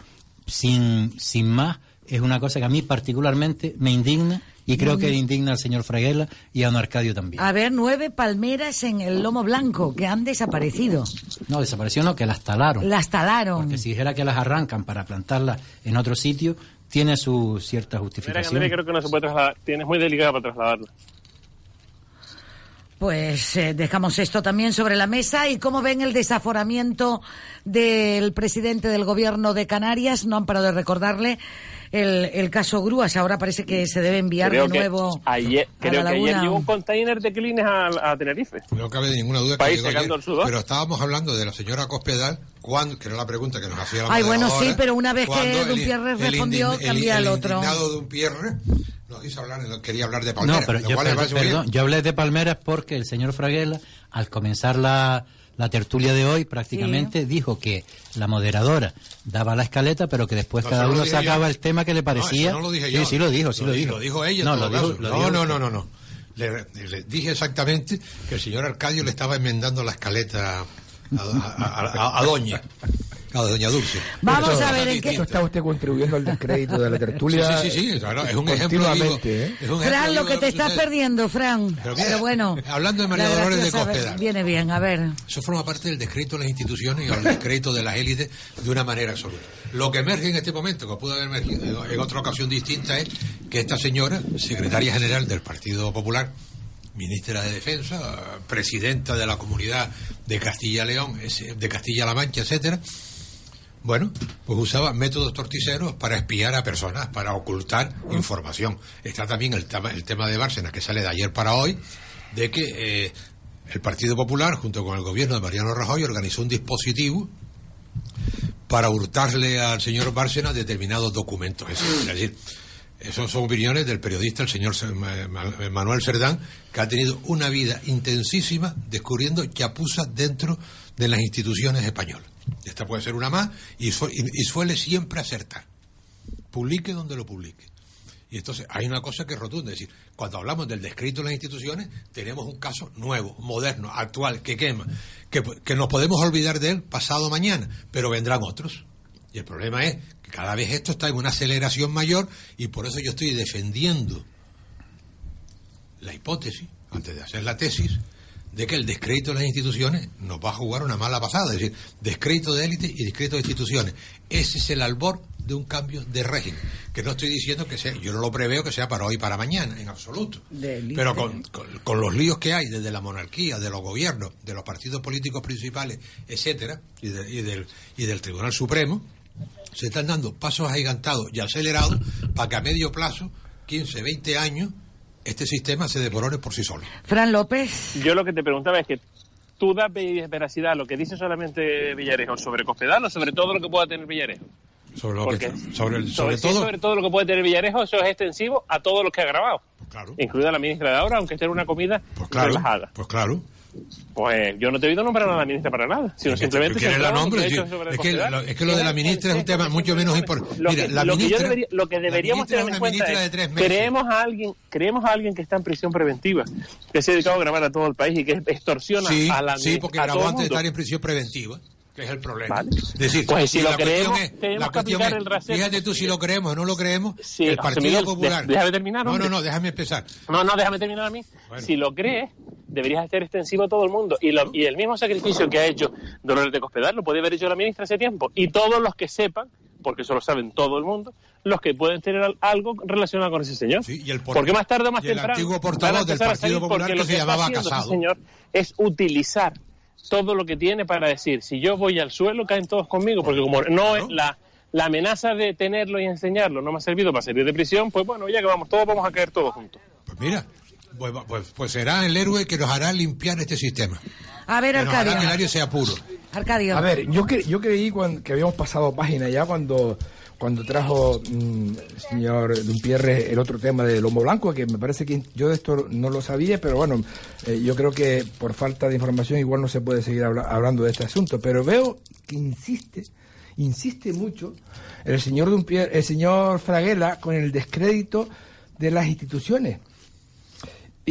Speaker 13: sin, sin más es una cosa que a mí particularmente me indigna y creo que indigna al señor Fraguela y a don Arcadio también.
Speaker 3: A ver, nueve palmeras en el lomo blanco que han desaparecido.
Speaker 13: No, desapareció no, que las talaron.
Speaker 3: Las talaron.
Speaker 13: Porque si dijera que las arrancan para plantarlas en otro sitio, tiene su cierta
Speaker 14: Mira,
Speaker 13: justificación.
Speaker 14: Andrés, creo que no se puede trasladar. Tienes muy delicada para trasladarla.
Speaker 3: Pues eh, dejamos esto también sobre la mesa y cómo ven el desaforamiento del presidente del gobierno de Canarias. No han parado de recordarle el, el caso Grúas. Ahora parece que se debe enviar
Speaker 14: creo
Speaker 3: de
Speaker 14: que
Speaker 3: nuevo
Speaker 14: ayer,
Speaker 3: a
Speaker 14: creo
Speaker 3: la
Speaker 14: que ayer llegó un container de clines a, a Tenerife.
Speaker 11: No cabe ninguna duda que
Speaker 14: País
Speaker 11: llegó
Speaker 14: secando
Speaker 11: ayer,
Speaker 14: el sudor.
Speaker 11: pero estábamos hablando de la señora Cospedal, cuando, que era la pregunta que nos hacía la
Speaker 3: Ay, bueno, sí, pero una vez que
Speaker 11: el-
Speaker 3: Dumpierre
Speaker 11: el
Speaker 3: respondió,
Speaker 11: indign-
Speaker 3: cambia el otro.
Speaker 11: indignado Dumpierre nos hizo hablar, quería hablar de Palmera,
Speaker 13: No, pero yo, perdón, yo hablé de Palmeras porque el señor Fraguela, al comenzar la, la tertulia de hoy prácticamente dijo que la moderadora daba la escaleta, pero que después
Speaker 11: No,
Speaker 13: cada uno sacaba
Speaker 11: yo.
Speaker 13: el tema que le parecía.
Speaker 11: No, eso no lo dije
Speaker 13: sí,
Speaker 11: yo.
Speaker 13: sí lo dijo, sí lo,
Speaker 11: di-
Speaker 13: dijo.
Speaker 11: Lo dijo ella.
Speaker 13: No, lo
Speaker 11: caso.
Speaker 13: dijo, lo
Speaker 11: no,
Speaker 13: dijo
Speaker 11: no, no, no, no. Le, le dije exactamente que el señor Arcadio le estaba enmendando la escaleta a, a- a- a- a Doña. A Doña Dulce.
Speaker 3: Vamos
Speaker 11: Eso-
Speaker 3: a ver en qué-
Speaker 12: Eso está usted contribuyendo al descrédito de la tertulia.
Speaker 11: Sí, sí, sí, sí, claro, es un ejemplo,
Speaker 12: ¿eh?
Speaker 11: es un
Speaker 3: Fran,
Speaker 11: ejemplo,
Speaker 3: lo que te estás perdiendo, Fran.
Speaker 11: Pero
Speaker 3: bueno.
Speaker 11: hablando de María Dolores de Cospedal.
Speaker 3: Viene bien, a ver.
Speaker 11: Eso forma parte del descrédito de las instituciones y el descrédito de las élites de una manera absoluta. Lo que emerge en este momento, que pudo haber emergido en otra ocasión distinta, es que esta señora, secretaria general del Partido Popular, ministra de Defensa, presidenta de la comunidad de Castilla-León, de Castilla-La Mancha, etcétera, bueno, pues usaba métodos torticeros para espiar a personas, para ocultar información. Está también el tema, el tema de Bárcenas, que sale de ayer para hoy, de que eh, el Partido Popular, junto con el gobierno de Mariano Rajoy, organizó un dispositivo para hurtarle al señor Bárcenas determinados documentos. Es decir, esas son opiniones del periodista, el señor Se- Ma- Ma- Manuel Cerdán, que ha tenido una vida intensísima descubriendo chapuzas dentro de las instituciones españolas. Esta puede ser una más y, su- y- suele siempre acertar. Publique donde lo publique. Y entonces hay una cosa que es rotunda, es decir, cuando hablamos del descrito de las instituciones, tenemos un caso nuevo, moderno, actual, que quema, que, que nos podemos olvidar de él pasado mañana, pero vendrán otros. Y el problema es que cada vez esto está en una aceleración mayor y por eso yo estoy defendiendo la hipótesis, antes de hacer la tesis, de que el descrédito de las instituciones nos va a jugar una mala pasada, es decir, descrédito de élite y descrédito de instituciones. Ese es el albor de un cambio de régimen, que no estoy diciendo que sea, yo no lo preveo que sea para hoy y para mañana, en absoluto. Pero con, con- con los líos que hay desde la monarquía, de los gobiernos, de los partidos políticos principales, etcétera, y, de- y del, y del Tribunal Supremo, se están dando pasos agigantados y acelerados para que a medio plazo, 15, 20 años, este sistema se devorone por sí solo.
Speaker 3: Fran López.
Speaker 14: Yo lo que te preguntaba es que tú das ve- veracidad a lo que dice solamente Villarejo sobre Cospedal o sobre todo lo que pueda tener Villarejo.
Speaker 11: Sobre, lo
Speaker 14: Porque
Speaker 11: que, sobre, el-
Speaker 14: sobre,
Speaker 11: sobre
Speaker 14: sí,
Speaker 11: todo,
Speaker 14: sobre todo lo que puede tener Villarejo, eso es extensivo a todo lo que ha grabado. Incluida la ministra de ahora, aunque esté en una comida
Speaker 11: claro,
Speaker 14: relajada.
Speaker 11: pues claro.
Speaker 14: Pues yo no te he oído nombrar a la ministra para nada, sino
Speaker 11: Es que
Speaker 14: simplemente...
Speaker 11: quieres la
Speaker 14: que ha
Speaker 11: es que, lo, es que lo de la ministra es un tema mucho menos importante.
Speaker 14: Lo
Speaker 11: Mira,
Speaker 14: que,
Speaker 11: la
Speaker 14: lo que yo
Speaker 11: ministra,
Speaker 14: debería- lo que deberíamos tener en cuenta es, creemos a alguien, creemos a alguien que está en prisión preventiva, que se ha dedicado a grabar a todo el país y que extorsiona
Speaker 11: sí,
Speaker 14: a la
Speaker 11: sí, porque
Speaker 14: a
Speaker 11: grabó
Speaker 14: todo
Speaker 11: antes de estar en prisión preventiva, que es el problema.
Speaker 14: Vale.
Speaker 11: Es decir,
Speaker 14: Pues si
Speaker 11: y
Speaker 14: lo creemos,
Speaker 11: es-
Speaker 14: tenemos
Speaker 11: la
Speaker 14: que
Speaker 11: cuestión
Speaker 14: aplicar
Speaker 11: es-
Speaker 14: el rasero
Speaker 11: Fíjate tú si lo creemos o no lo creemos,
Speaker 14: Sí,
Speaker 11: el Partido
Speaker 14: Miguel,
Speaker 11: Popular.
Speaker 14: de- déjame terminar,
Speaker 11: No, no, no, déjame empezar.
Speaker 14: No, no, déjame terminar a mí. Si lo crees, deberías hacer extensivo a todo el mundo. Y, lo- y el mismo sacrificio que ha hecho Dolores de Cospedal lo podía haber hecho la ministra hace tiempo. Y todos los que sepan, porque eso lo saben todo el mundo, los que pueden tener al- algo relacionado con ese señor.
Speaker 11: por-
Speaker 14: porque más tarde o más
Speaker 11: y el
Speaker 14: temprano.
Speaker 11: antiguo portavoz del Partido Popular que se llamaba
Speaker 14: ese
Speaker 11: Casado.
Speaker 14: señor es utilizar todo lo que tiene para decir, si yo voy al suelo, caen todos conmigo, porque como no es la, la amenaza de tenerlo y enseñarlo no me ha servido para salir de prisión, pues bueno, ya que vamos, todos vamos a caer todos juntos.
Speaker 11: Pues mira, pues, pues, pues será el héroe que nos hará limpiar este sistema.
Speaker 3: A ver,
Speaker 11: Que nos hará que el área sea puro.
Speaker 3: Arcadio.
Speaker 12: A ver, yo, cre- yo creí cuan- que habíamos pasado página ya cuando cuando trajo mm, el señor Dumpierre el otro tema del lomo blanco, que me parece que yo de esto no lo sabía, pero bueno, eh, yo creo que por falta de información igual no se puede seguir habla- hablando de este asunto, pero veo que insiste, insiste mucho el señor Dumpierre, el señor Fraguela con el descrédito de las instituciones.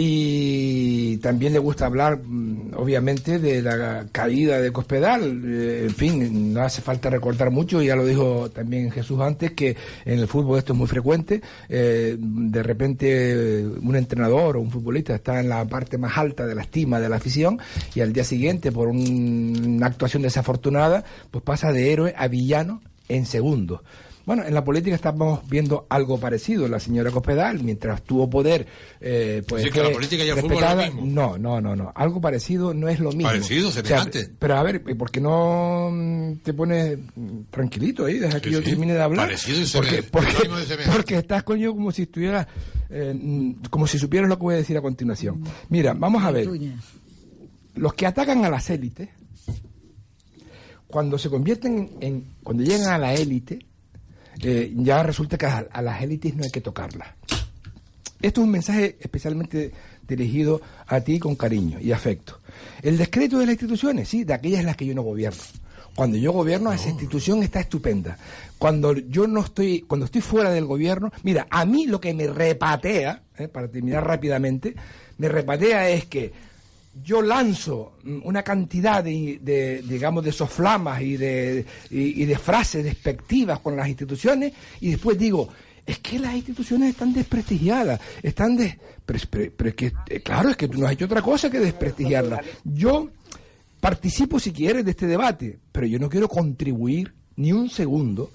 Speaker 12: Y también le gusta hablar, mm, obviamente, de la caída de Cospedal. Eh, en fin, no hace falta recordar mucho, ya lo dijo también Jesús antes, que en el fútbol esto es muy frecuente. Eh, de repente, un entrenador o un futbolista está en la parte más alta de la estima de la afición y al día siguiente, por un- una actuación desafortunada, pues pasa de héroe a villano en segundos. Bueno, en la política estamos viendo algo parecido. La señora Cospedal, mientras tuvo poder, eh, pues
Speaker 11: Así que la
Speaker 12: fue
Speaker 11: política y el fútbol es lo
Speaker 12: respetada.
Speaker 11: mismo.
Speaker 12: No, no, no, no. Algo parecido no es lo mismo.
Speaker 11: Parecido,
Speaker 12: O sea,
Speaker 11: semejante.
Speaker 12: pero a ver, ¿por qué no mm, te pones mm, tranquilito ahí? Deja que
Speaker 11: Sí,
Speaker 12: yo termine de hablar.
Speaker 11: Parecido y
Speaker 12: porque,
Speaker 11: semejante.
Speaker 12: porque, estás coño como si estuvieras, eh, mm, como si supieras lo que voy a decir a continuación. Mira, vamos a ver. Los que atacan a las élites, cuando se convierten en, cuando llegan a la élite, eh, ya resulta que a, a las élites no hay que tocarlas. Esto es un mensaje especialmente dirigido a ti con cariño y afecto. El descrédito de las instituciones, sí, de aquellas en las que yo no gobierno. Cuando yo gobierno, esa institución está estupenda. Cuando yo no estoy, cuando estoy fuera del gobierno, mira, a mí lo que me repatea, eh, para terminar rápidamente, me repatea es que yo lanzo una cantidad de, digamos de soflamas y de, y, de frases despectivas con las instituciones y después digo es que las instituciones están desprestigiadas, están de... Pero, pero- pero es que, eh, claro, es que tú no has hecho otra cosa que desprestigiarlas. Yo participo, si quieres, de este debate, pero yo no quiero contribuir ni un segundo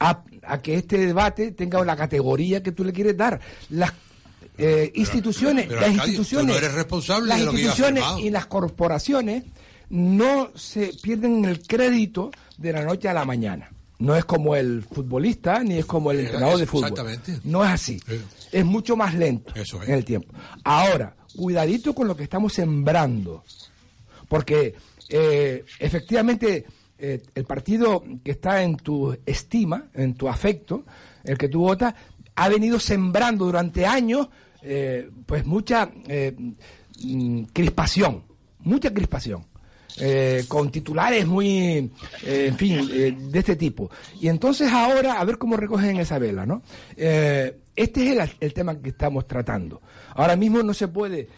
Speaker 12: a, a que este debate tenga la categoría que tú le quieres dar. Las eh, instituciones,
Speaker 11: pero,
Speaker 12: las instituciones,
Speaker 11: no eres responsable
Speaker 12: las
Speaker 11: de lo
Speaker 12: instituciones y las corporaciones no se pierden el crédito de la noche a la mañana. No es como el futbolista ni es como el entrenador
Speaker 11: eso,
Speaker 12: de fútbol.
Speaker 11: exactamente.
Speaker 12: No es así. Es mucho más lento
Speaker 11: Eso es.
Speaker 12: en el tiempo. Ahora, cuidadito con lo que estamos sembrando. Porque eh, efectivamente eh, el partido que está en tu estima, en tu afecto, el que tú votas, ha venido sembrando durante años eh, pues mucha eh, mm, crispación, mucha crispación. eh, con titulares muy, eh, en fin, de este tipo. Y entonces ahora, a ver cómo recogen esa vela, ¿no? Este es el, tema que estamos tratando. Ahora mismo no se puede,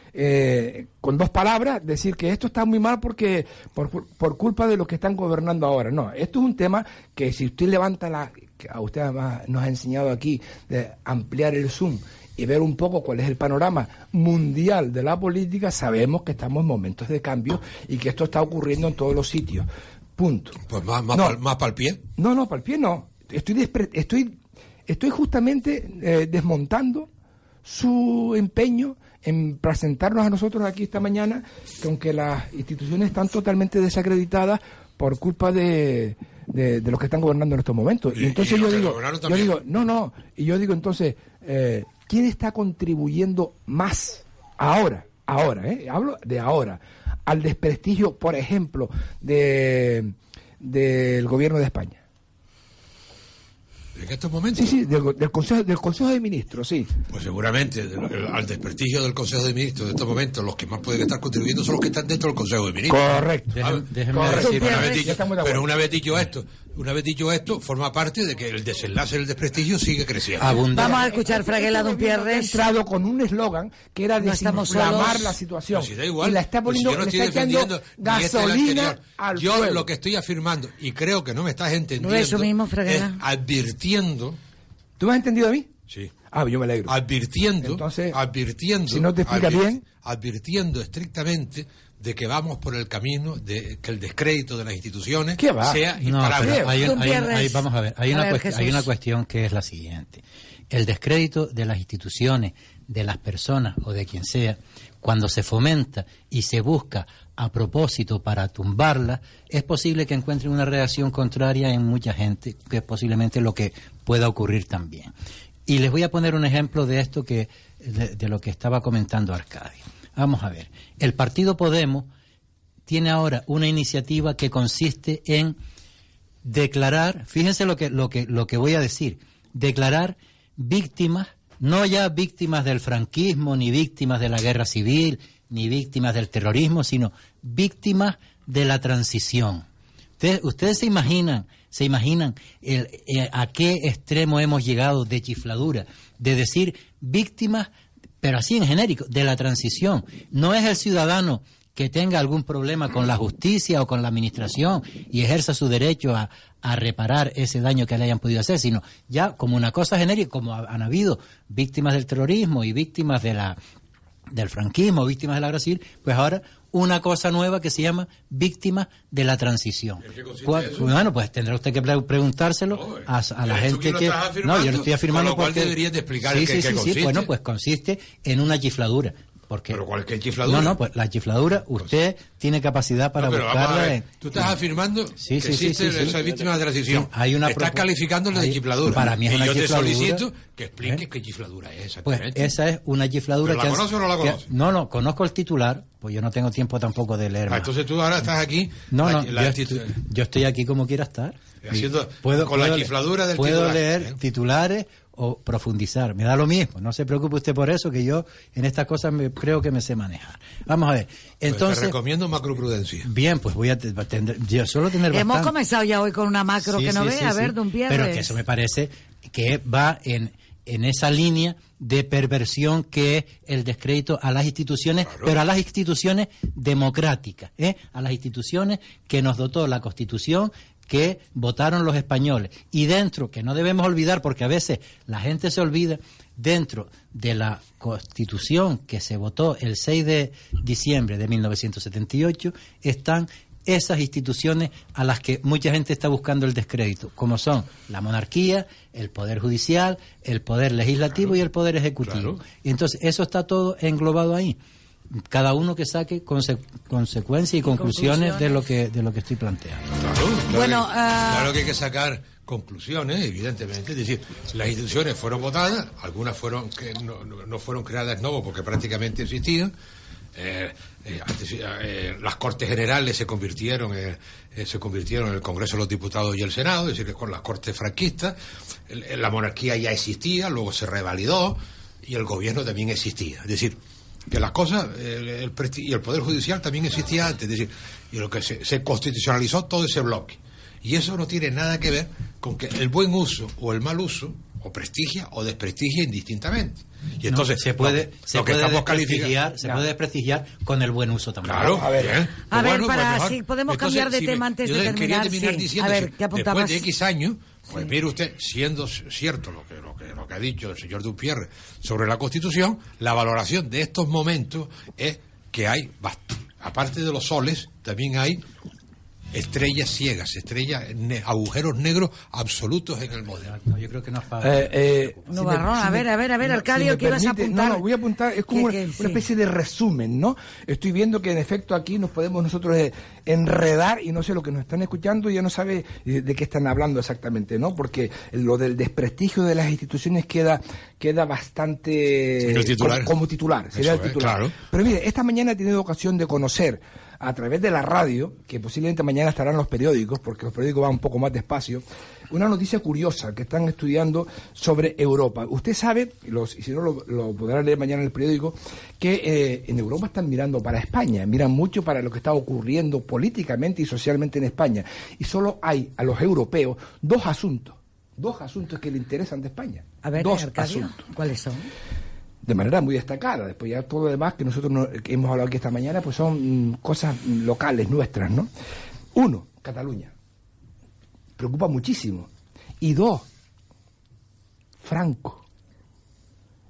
Speaker 12: con dos palabras, decir que esto está muy mal porque por, por culpa de los que están gobernando ahora. No, esto es un tema que si usted levanta la, que a usted nos ha enseñado aquí de ampliar el zoom y ver un poco cuál es el panorama mundial de la política, sabemos que estamos en momentos de cambio y que esto está ocurriendo en todos los sitios. Punto.
Speaker 11: Pues más, más,
Speaker 12: No.
Speaker 11: para el pie.
Speaker 12: No, no, para el pie no. Estoy, estoy, estoy justamente eh, desmontando su empeño en presentarnos a nosotros aquí esta mañana, que aunque las instituciones están totalmente desacreditadas por culpa de, de, de los que están gobernando en estos momentos. Y,
Speaker 11: Y-
Speaker 12: entonces
Speaker 11: y
Speaker 12: yo digo, yo digo, no, no, y yo digo entonces, eh, ¿quién está contribuyendo más ahora, ahora, eh, hablo de ahora, al desprestigio, por ejemplo, de del gobierno de España?
Speaker 11: En estos momentos.
Speaker 12: Sí, sí, del, del consejo, del consejo de Ministros, sí.
Speaker 11: Pues seguramente el- al desprestigio del Consejo de Ministros de estos momentos, los que más pueden estar contribuyendo son los que están dentro del Consejo de Ministros.
Speaker 12: Correcto.
Speaker 13: Déjeme- déjeme
Speaker 11: correcto.
Speaker 13: decir-
Speaker 11: Una vez dicho- pero una vez dicho esto, una vez dicho esto, forma parte de que el desenlace del desprestigio sigue creciendo.
Speaker 3: Vamos a escuchar Fraguela Don
Speaker 12: Ha
Speaker 3: Pierres.
Speaker 12: entrado con un eslogan que era
Speaker 3: No estamos
Speaker 12: desinflamar
Speaker 3: solos.
Speaker 12: la situación.
Speaker 11: Pues si da igual,
Speaker 12: y la está
Speaker 11: pues si
Speaker 12: poniendo,
Speaker 11: yo no estoy defendiendo este
Speaker 12: gasolina
Speaker 11: anterior.
Speaker 12: al
Speaker 11: Yo lo que estoy afirmando, y creo que no me estás entendiendo,
Speaker 3: No es eso mismo,
Speaker 11: es advirtiendo,
Speaker 12: ¿Tú me has entendido a mí?
Speaker 11: sí,
Speaker 12: Ah, yo me alegro.
Speaker 11: advirtiendo,
Speaker 12: Entonces,
Speaker 11: advirtiendo,
Speaker 12: si no te explica bien.
Speaker 11: advirtiendo estrictamente de que vamos por el camino de que el descrédito de las instituciones
Speaker 12: ¿Qué va?
Speaker 11: sea
Speaker 13: No, pero hay, vamos a ver, hay
Speaker 3: A
Speaker 13: una,
Speaker 3: ver,
Speaker 13: hay una cuestión que es la siguiente. El descrédito de las instituciones, de las personas o de quien sea, cuando se fomenta y se busca a propósito para tumbarla, es posible que encuentren una reacción contraria en mucha gente, que es posiblemente lo que pueda ocurrir también. Y les voy a poner un ejemplo de esto que de, de lo que estaba comentando Arcadio. Vamos a ver. El partido Podemos tiene ahora una iniciativa que consiste en declarar, fíjense lo que, lo que, lo que voy a decir, declarar víctimas, no ya víctimas del franquismo, ni víctimas de la guerra civil, ni víctimas del terrorismo, sino víctimas de la transición. Ustedes, ustedes se imaginan, se imaginan el- eh, a qué extremo hemos llegado de chifladura, de decir víctimas, pero así en genérico, de la transición. No es el ciudadano que tenga algún problema con la justicia o con la administración y ejerza su derecho a, reparar ese daño que le hayan podido hacer, sino ya como una cosa genérica, como ha- han habido víctimas del terrorismo y víctimas de la del franquismo, víctimas de la civil, pues ahora una cosa nueva que se llama víctimas de la transición. ¿Cuál- Bueno, pues tendrá usted que pre- preguntárselo a, a la
Speaker 11: ¿Eres tú
Speaker 13: gente que... No, yo lo estoy afirmando
Speaker 11: Con lo cual
Speaker 13: porque...
Speaker 11: deberías de explicar
Speaker 13: sí,
Speaker 11: en qué-
Speaker 13: sí,
Speaker 11: qué
Speaker 13: sí, sí,
Speaker 11: consiste.
Speaker 13: bueno, pues consiste en una chifladura. Porque,
Speaker 11: Pero cualquier chifladura.
Speaker 13: No, no, pues la chifladura, usted tiene capacidad para
Speaker 11: No, pero vamos a
Speaker 13: buscarla
Speaker 11: ver, Tú estás afirmando
Speaker 13: Sí,
Speaker 11: que
Speaker 13: sí, sí,
Speaker 11: existe
Speaker 13: sí,
Speaker 11: esa víctima de transición.
Speaker 13: Hay una
Speaker 11: Estás
Speaker 13: propu-
Speaker 11: calificándole de chifladura.
Speaker 13: para mí es
Speaker 11: y
Speaker 13: una
Speaker 11: yo te
Speaker 13: chifladura.
Speaker 11: solicito que expliques
Speaker 13: ¿Eh?
Speaker 11: qué chifladura es
Speaker 13: Pues
Speaker 11: exactamente.
Speaker 13: esa es una chifladura
Speaker 11: ¿Pero la
Speaker 13: que... han-
Speaker 11: conoce o no la
Speaker 13: que-
Speaker 11: conoce?
Speaker 13: no, no, conozco el titular, pues yo no tengo tiempo tampoco de leer
Speaker 11: Ah, entonces tú ahora estás aquí.
Speaker 13: No,
Speaker 11: la-
Speaker 13: no,
Speaker 11: la
Speaker 13: yo, yo estoy aquí como quiera estar.
Speaker 11: haciendo
Speaker 13: Puedo-
Speaker 11: con la
Speaker 13: puedo-
Speaker 11: chifladura del
Speaker 13: Puedo
Speaker 11: titular,
Speaker 13: leer
Speaker 11: ¿eh?
Speaker 13: titulares o profundizar. Me da lo mismo. No se preocupe usted por eso, que yo en estas cosas me, creo que me sé manejar. Vamos a ver.
Speaker 11: Pues te
Speaker 13: Entonces,
Speaker 11: recomiendo macroprudencia.
Speaker 13: bien, pues voy a te- tendré- yo solo tener
Speaker 3: Hemos
Speaker 13: bastante.
Speaker 3: comenzado ya hoy con una macro
Speaker 13: Sí,
Speaker 3: que no
Speaker 13: sí,
Speaker 3: ve.
Speaker 13: sí,
Speaker 3: a
Speaker 13: sí.
Speaker 3: ver, Don Pierre.
Speaker 13: Pero que eso me parece que va en, en esa línea de perversión que es el descrédito a las instituciones, pero a las instituciones democráticas, ¿eh? a las instituciones que nos dotó la Constitución que votaron los españoles. Y dentro, que no debemos olvidar, porque a veces la gente se olvida, dentro de la Constitución que se votó el 6 de diciembre de 1978, están esas instituciones a las que mucha gente está buscando el descrédito, como son la monarquía, el poder judicial, el poder legislativo y el poder ejecutivo. Y entonces eso está todo englobado ahí. Cada uno que saque conse- consecuencias y conclusiones, de lo que de lo que estoy planteando.
Speaker 3: Bueno,
Speaker 11: que,
Speaker 3: ah,
Speaker 11: claro que hay que sacar conclusiones, evidentemente. Es decir, las instituciones fueron votadas, algunas fueron que no, no- fueron creadas nuevo porque prácticamente existían. Eh, eh, antes, eh, las Cortes Generales se convirtieron, se convirtieron en el Congreso de los Diputados y el Senado, es decir, que con las Cortes franquistas, el- la monarquía ya existía, luego se revalidó y el gobierno también existía. Es decir, que las cosas, el, y el Poder Judicial también existía antes, es decir, y lo que se, se constitucionalizó todo ese bloque. Y eso no tiene nada que ver con que el buen uso o el mal uso o prestigia o desprestigia indistintamente. Y entonces
Speaker 13: No, se puede,
Speaker 11: lo,
Speaker 13: se
Speaker 11: lo que
Speaker 13: puede
Speaker 11: estamos
Speaker 13: desprestigiar,
Speaker 11: calificando
Speaker 13: se puede desprestigiar con el buen uso también.
Speaker 11: Claro,
Speaker 13: a ver,
Speaker 11: bien.
Speaker 3: A
Speaker 11: Pues
Speaker 3: ver,
Speaker 11: bueno,
Speaker 3: para
Speaker 11: pues
Speaker 3: si podemos
Speaker 11: Entonces,
Speaker 3: cambiar de
Speaker 11: si
Speaker 3: tema
Speaker 11: me-
Speaker 3: antes
Speaker 11: yo
Speaker 3: de
Speaker 11: Quería
Speaker 3: terminar,
Speaker 11: terminar
Speaker 3: sí.
Speaker 11: diciendo,
Speaker 3: A ver, ¿qué
Speaker 11: después de X años, pues mire usted, siendo cierto lo que, lo que, lo que ha dicho el señor Dupierre sobre la Constitución, la valoración de estos momentos es que hay, aparte de los soles, también hay estrellas ciegas, estrellas, ne- agujeros negros absolutos en el modelo.
Speaker 13: yo creo que no es
Speaker 12: Eh, eh,
Speaker 3: No,
Speaker 12: si
Speaker 3: Barrón, a
Speaker 12: si
Speaker 3: ver, a ver, a ver,
Speaker 12: no,
Speaker 3: Arcadio,
Speaker 12: me
Speaker 3: ¿qué ibas a apuntar?
Speaker 12: No, no, voy a apuntar, es como
Speaker 3: Que-
Speaker 12: una,
Speaker 3: que- sí.
Speaker 12: una especie de resumen, ¿no? Estoy viendo que en efecto aquí nos podemos nosotros eh, enredar y no sé lo que nos están escuchando ya no sabe eh, de qué están hablando exactamente, ¿no? Porque lo del desprestigio de las instituciones queda queda bastante
Speaker 11: Sería el titular.
Speaker 12: Como, como titular, sería
Speaker 11: Eso
Speaker 12: el
Speaker 11: es,
Speaker 12: titular.
Speaker 11: claro.
Speaker 12: Pero mire, esta mañana he tenido ocasión de conocer a través de la radio, que posiblemente mañana estarán los periódicos, porque los periódicos van un poco más despacio, una noticia curiosa que están estudiando sobre Europa. Usted sabe, los, y si no lo, lo podrá leer mañana en el periódico, que eh, en Europa están mirando para España, miran mucho para lo que está ocurriendo políticamente y socialmente en España. Y solo hay a los europeos dos asuntos, dos asuntos que le interesan de España.
Speaker 3: A ver,
Speaker 12: dos
Speaker 3: Arcadio,
Speaker 12: asuntos
Speaker 3: ¿cuáles son?
Speaker 12: De manera muy destacada. Después ya todo lo demás que nosotros no- que hemos hablado aquí esta mañana, pues son mm, cosas locales nuestras, ¿no? Uno, Cataluña. Preocupa muchísimo. Y dos, Franco.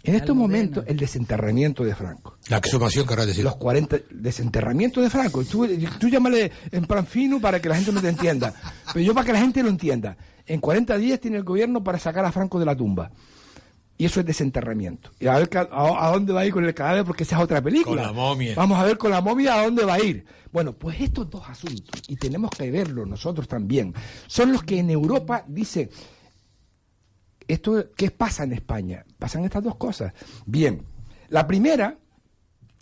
Speaker 12: En estos momentos, el desenterramiento de Franco.
Speaker 11: La exhumación, querrás decir.
Speaker 12: Los 40, desenterramiento de Franco. Tú, tú llámale en plan fino para que la gente no te entienda. Pero yo para que la gente lo entienda. En 40 días tiene el gobierno para sacar a Franco de la tumba. Y eso es desenterramiento. Y a ver a, a dónde va a ir con el cadáver, porque esa es otra película.
Speaker 11: Con la momia.
Speaker 12: Vamos a ver con la momia a dónde va a ir. Bueno, pues estos dos asuntos, y tenemos que verlo nosotros también, son los que en Europa dicen, esto, ¿qué pasa en España? Pasan estas dos cosas. Bien, la primera,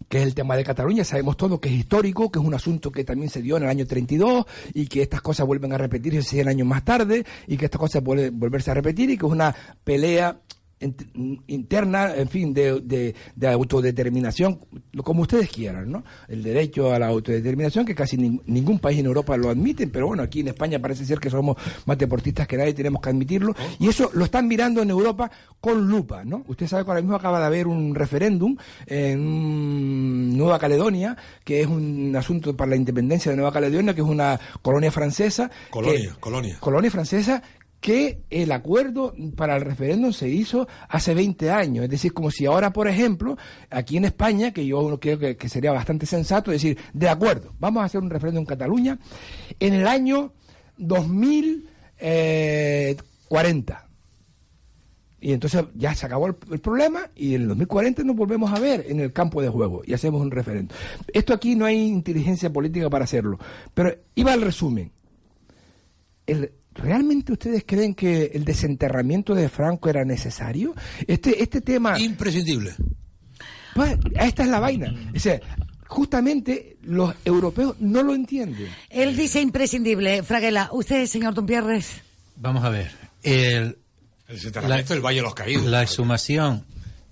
Speaker 12: que es el tema de Cataluña, sabemos todo que es histórico, que es un asunto que también se dio en el año 32 y que estas cosas vuelven a repetirse 100 años más tarde y que estas cosas pueden volverse a repetir y que es una pelea interna, en fin, de, de- de autodeterminación, como ustedes quieran, ¿no? El derecho a la autodeterminación, que casi nin- ningún país en Europa lo admite, pero bueno, aquí en España parece ser que somos más deportistas que nadie, tenemos que admitirlo, y eso lo están mirando en Europa con lupa, ¿no? Usted sabe que ahora mismo acaba de haber un referéndum en Nueva Caledonia, que es un asunto para la independencia de Nueva Caledonia, que es una colonia francesa.
Speaker 11: Colonia,
Speaker 12: que-
Speaker 11: colonia.
Speaker 12: colonia francesa que el acuerdo para el referéndum se hizo hace 20 años. Es decir, como si ahora, por ejemplo, aquí en España, que yo creo que, sería bastante sensato, decir, de acuerdo, vamos a hacer un referéndum en Cataluña en el año 2040. Y entonces ya se acabó el, el problema y en el 2040 nos volvemos a ver en el campo de juego y hacemos un referéndum. Esto aquí no hay inteligencia política para hacerlo. Pero iba al resumen. El- ¿Realmente ustedes creen que el desenterramiento de Franco era necesario? Este, este tema...
Speaker 11: Imprescindible.
Speaker 12: Pues, esta es la vaina. O sea, justamente los europeos no lo entienden.
Speaker 3: Él dice imprescindible. Fraguela, usted, señor Dompierres.
Speaker 13: Vamos a ver. El,
Speaker 11: El soterramiento del Valle de los Caídos.
Speaker 13: La exhumación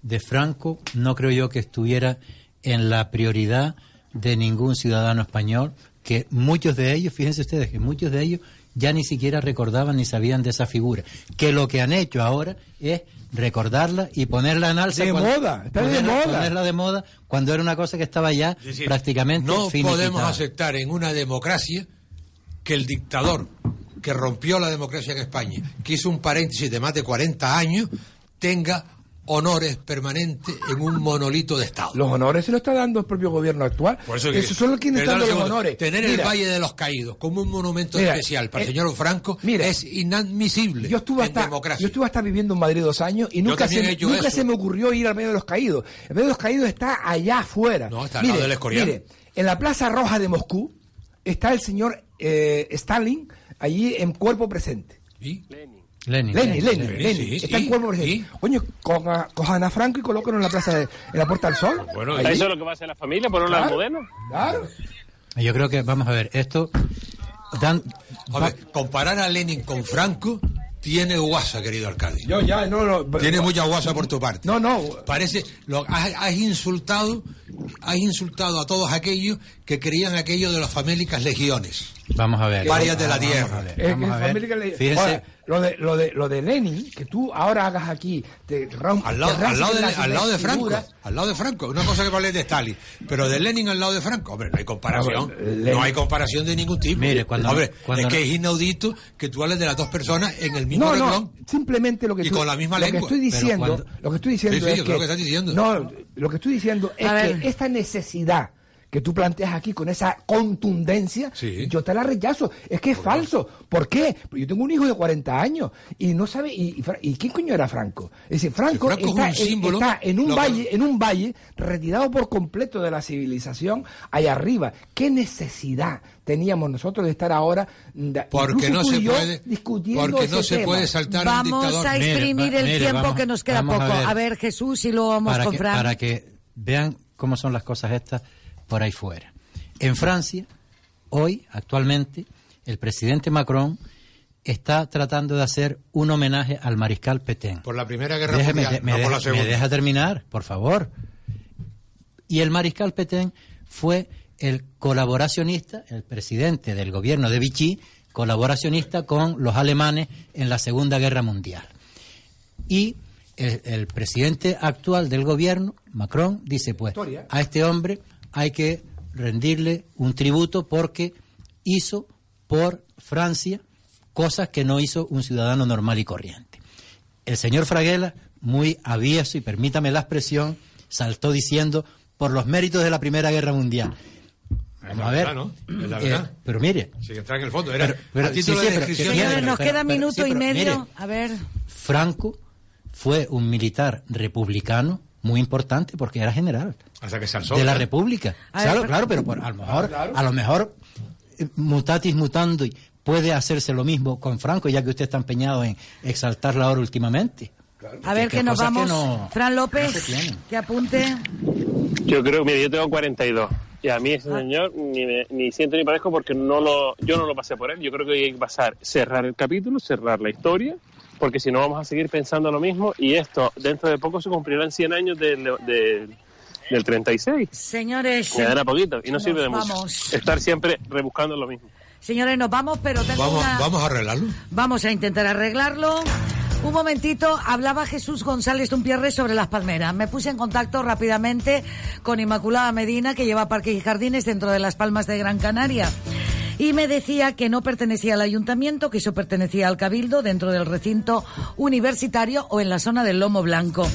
Speaker 13: de Franco no creo yo que estuviera en la prioridad de ningún ciudadano español, que muchos de ellos, fíjense ustedes, que muchos de ellos ya ni siquiera recordaban ni sabían de esa figura. Que lo que han hecho ahora es recordarla y ponerla en alza.
Speaker 12: De
Speaker 13: cuando-
Speaker 12: moda, está de
Speaker 13: ponerla-
Speaker 12: moda.
Speaker 13: Ponerla de moda cuando era una cosa que estaba ya
Speaker 11: Es decir,
Speaker 13: prácticamente
Speaker 11: No
Speaker 13: finiquitada.
Speaker 11: podemos aceptar en una democracia que el dictador que rompió la democracia en España, que hizo un paréntesis de más de 40 años, tenga honores permanentes en un monolito de Estado.
Speaker 12: Los honores se lo está dando el propio gobierno actual.
Speaker 11: Por eso que-
Speaker 12: Eso solo quienes
Speaker 11: Perdón
Speaker 12: están dando los honores.
Speaker 11: Tener el Valle de los Caídos como un monumento
Speaker 12: Mira,
Speaker 11: especial para el
Speaker 12: eh,
Speaker 11: señor Franco
Speaker 12: mira,
Speaker 11: es inadmisible
Speaker 12: Yo estuve,
Speaker 11: en
Speaker 12: hasta,
Speaker 11: democracia.
Speaker 12: yo estuve hasta viviendo en Madrid dos años y nunca, se,
Speaker 11: he
Speaker 12: nunca se me ocurrió ir al medio de los caídos. El medio de los caídos está allá afuera.
Speaker 11: No, está al lado del Escorial.
Speaker 12: mire, en la Plaza Roja de Moscú está el señor eh, Stalin allí en cuerpo presente.
Speaker 11: ¿Y?
Speaker 13: Lenin.
Speaker 12: Lenin, Lenin,
Speaker 11: Lenin,
Speaker 12: Lenin,
Speaker 11: sí,
Speaker 12: está en cuerpo presente. Coño, coja- cojan a Franco y colóquenlo en la plaza de, en la Puerta del Sol.
Speaker 11: Bueno.
Speaker 14: Eso es lo que va a hacer la familia, ponerlo
Speaker 12: Claro.
Speaker 14: al modelo.
Speaker 12: Claro.
Speaker 13: Yo creo que, vamos a ver, esto dan,
Speaker 11: comparar a Lenin con Franco tiene guasa, querido alcalde.
Speaker 12: Yo ya, no, no.
Speaker 11: Tiene mucha guasa por tu parte.
Speaker 12: No, no.
Speaker 11: Parece, lo, has, has insultado, has insultado a todos aquellos que creían aquello de las famélicas legiones.
Speaker 13: Vamos a ver.
Speaker 11: Varias de la tierra.
Speaker 13: Fíjense,
Speaker 12: lo de, lo de lo de Lenin, que tú ahora hagas aquí, te rom-
Speaker 11: Al lado,
Speaker 12: te
Speaker 11: al lado, de, al lado de Franco, al lado de Franco, una cosa que vale de Stalin, pero de Lenin al lado de Franco, hombre, no hay comparación,
Speaker 12: Lenin-
Speaker 11: no hay comparación de ningún tipo.
Speaker 13: Mire, cuando-
Speaker 11: hombre,
Speaker 13: cuando-
Speaker 11: es que es inaudito que tú hables de las dos personas en el mismo
Speaker 12: No,
Speaker 11: renglón.
Speaker 12: no, simplemente lo que
Speaker 11: Y
Speaker 12: tú-
Speaker 11: con la misma
Speaker 12: lo
Speaker 11: lengua.
Speaker 12: que estoy diciendo,
Speaker 13: cuando-
Speaker 12: lo que estoy diciendo
Speaker 11: Sí, sí,
Speaker 12: es
Speaker 11: yo
Speaker 12: que
Speaker 11: creo que estás diciendo.
Speaker 12: No, lo que estoy diciendo es que esta necesidad que tú planteas aquí con esa contundencia,
Speaker 11: Sí.
Speaker 12: yo te la rechazo. Es que es falso. ¿Por qué? Porque yo tengo un hijo de 40 años y no sabe y, y, ¿y quién coño era Franco. Es decir, Franco,
Speaker 11: Franco es
Speaker 12: está,
Speaker 11: un
Speaker 12: está en un valle, en un valle retirado por completo de la civilización allá arriba. ¿Qué necesidad teníamos nosotros de estar ahora de-
Speaker 11: Porque no
Speaker 12: tú
Speaker 11: se
Speaker 12: y yo
Speaker 11: puede,
Speaker 12: discutiendo
Speaker 11: porque no se
Speaker 12: tema?
Speaker 11: puede saltar un
Speaker 3: Vamos
Speaker 11: dictador.
Speaker 3: a exprimir el
Speaker 13: mire,
Speaker 3: tiempo
Speaker 13: vamos-
Speaker 3: que nos queda poco.
Speaker 13: a
Speaker 3: A
Speaker 13: ver.
Speaker 3: Jesús, y luego vamos
Speaker 13: para
Speaker 3: con
Speaker 13: que, para que vean cómo son las cosas estas por ahí fuera. En Francia, hoy, actualmente, el presidente Macron está tratando de hacer un homenaje al mariscal Petain.
Speaker 11: Por la Primera Guerra
Speaker 13: Déjeme-
Speaker 11: Mundial,
Speaker 13: me,
Speaker 11: no por la
Speaker 13: deja, me
Speaker 11: Segunda.
Speaker 13: deja terminar, por favor. Y el mariscal Petain fue el colaboracionista, el presidente del gobierno de Vichy, colaboracionista con los alemanes en la Segunda Guerra Mundial. Y el, el presidente actual del gobierno, Macron, dice pues, a este hombre hay que rendirle un tributo porque hizo por Francia cosas que no hizo un ciudadano normal y corriente. El señor Fraguela, muy avieso, y permítame la expresión, saltó diciendo por los méritos de la Primera Guerra Mundial. Vamos a ver.
Speaker 11: verdad, ¿no? Es la
Speaker 13: Eh,
Speaker 11: verdad.
Speaker 13: pero mire,
Speaker 11: Sí, que está en el fondo. Era
Speaker 13: Pero- pero-
Speaker 11: a título
Speaker 13: sí, sí,
Speaker 11: de
Speaker 13: pero-
Speaker 3: Señores, nos
Speaker 13: pero-
Speaker 3: queda
Speaker 13: pero-
Speaker 3: minuto y medio.
Speaker 13: mire.
Speaker 3: A ver.
Speaker 13: Franco fue un militar republicano muy importante porque era general
Speaker 11: Hasta que se alzó.
Speaker 13: de la. República.
Speaker 3: A
Speaker 13: Claro,
Speaker 3: ver,
Speaker 13: claro, pero por- a lo mejor,
Speaker 12: claro.
Speaker 13: a lo mejor eh, mutatis mutando y puede hacerse lo mismo con Franco, ya que usted está empeñado en exaltarla ahora últimamente.
Speaker 3: A ver
Speaker 13: Que-
Speaker 3: que nos
Speaker 13: que
Speaker 3: vamos.
Speaker 13: no-
Speaker 3: Fran
Speaker 13: no
Speaker 3: López,
Speaker 13: tienen.
Speaker 3: que apunte.
Speaker 14: Yo creo, mira, yo tengo 42. Y a mí ese
Speaker 3: Ah.
Speaker 14: señor ni, me- ni siento ni parezco porque no lo, yo no lo pasé por él. Yo creo que hay que pasar, cerrar el capítulo, cerrar la historia, porque si no vamos a seguir pensando lo mismo. Y esto, dentro de poco se cumplirán 100 años del, del, del 36.
Speaker 3: Señores,
Speaker 14: Me dará poquito y no
Speaker 3: Nos
Speaker 14: sirve de
Speaker 3: vamos.
Speaker 14: mucho. Estar siempre rebuscando lo mismo.
Speaker 3: señores, nos vamos, pero tengo
Speaker 11: Vamos,
Speaker 3: una-
Speaker 11: vamos a arreglarlo.
Speaker 3: Vamos a intentar arreglarlo. Un momentito, hablaba Jesús González Dumpierre sobre las palmeras. Me puse en contacto rápidamente con Inmaculada Medina, que lleva parques y jardines dentro de las Palmas de Gran Canaria. Y me decía que no pertenecía al ayuntamiento, que eso pertenecía al cabildo dentro del recinto universitario o en la zona del Lomo Blanco.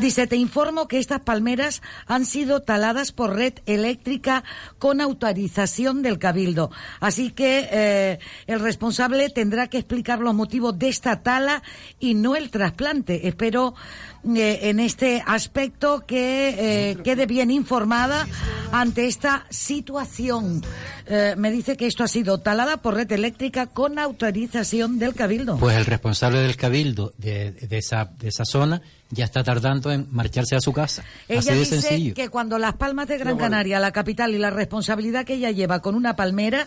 Speaker 3: Dice, te informo que estas palmeras han sido taladas por red eléctrica con autorización del cabildo. Así que eh, el responsable tendrá que explicar los motivos de esta tala y no el trasplante. Espero eh, en este aspecto que eh, quede bien informada ante esta situación. Eh, me dice que esto ha sido talada por red eléctrica con autorización del cabildo.
Speaker 13: Pues el responsable del cabildo de, de esa, de esa zona ya está tardando en marcharse a su casa.
Speaker 3: Ella
Speaker 13: Así de
Speaker 3: dice
Speaker 13: sencillo.
Speaker 3: que cuando Las Palmas de Gran Canaria, la capital, y la responsabilidad que ella lleva con una palmera,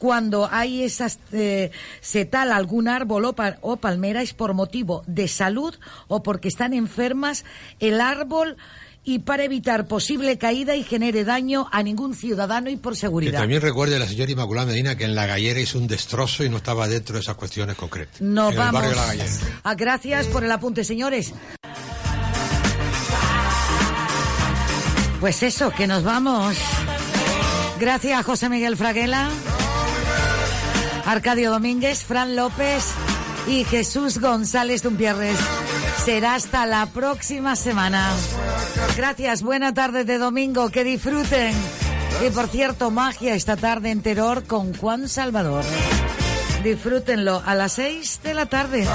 Speaker 3: cuando hay esas, eh, se tala algún árbol o, pa- o palmera es por motivo de salud o porque están enfermas el árbol y para evitar posible caída y genere daño a ningún ciudadano y por
Speaker 11: Que
Speaker 3: seguridad.
Speaker 11: también recuerde la señora Inmaculada Medina que en la gallera hizo un destrozo y no estaba dentro de esas cuestiones concretas.
Speaker 3: Nos
Speaker 11: en
Speaker 3: vamos.
Speaker 11: el barrio de la gallera.
Speaker 3: Ah, gracias por el apunte, señores. Pues eso, que nos vamos. Gracias, José Miguel Fraguela, Arcadio Domínguez, Fran López y Jesús González Dumpierres. Será hasta la próxima semana. Gracias, buena tarde de domingo, que disfruten. Y por cierto, magia esta tarde en con Juan Salvador. Disfrútenlo a las seis de la tarde.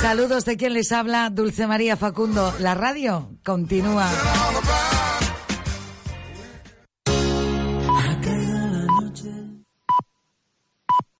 Speaker 3: Saludos de quien les habla, Dulce María Facundo. La radio continúa.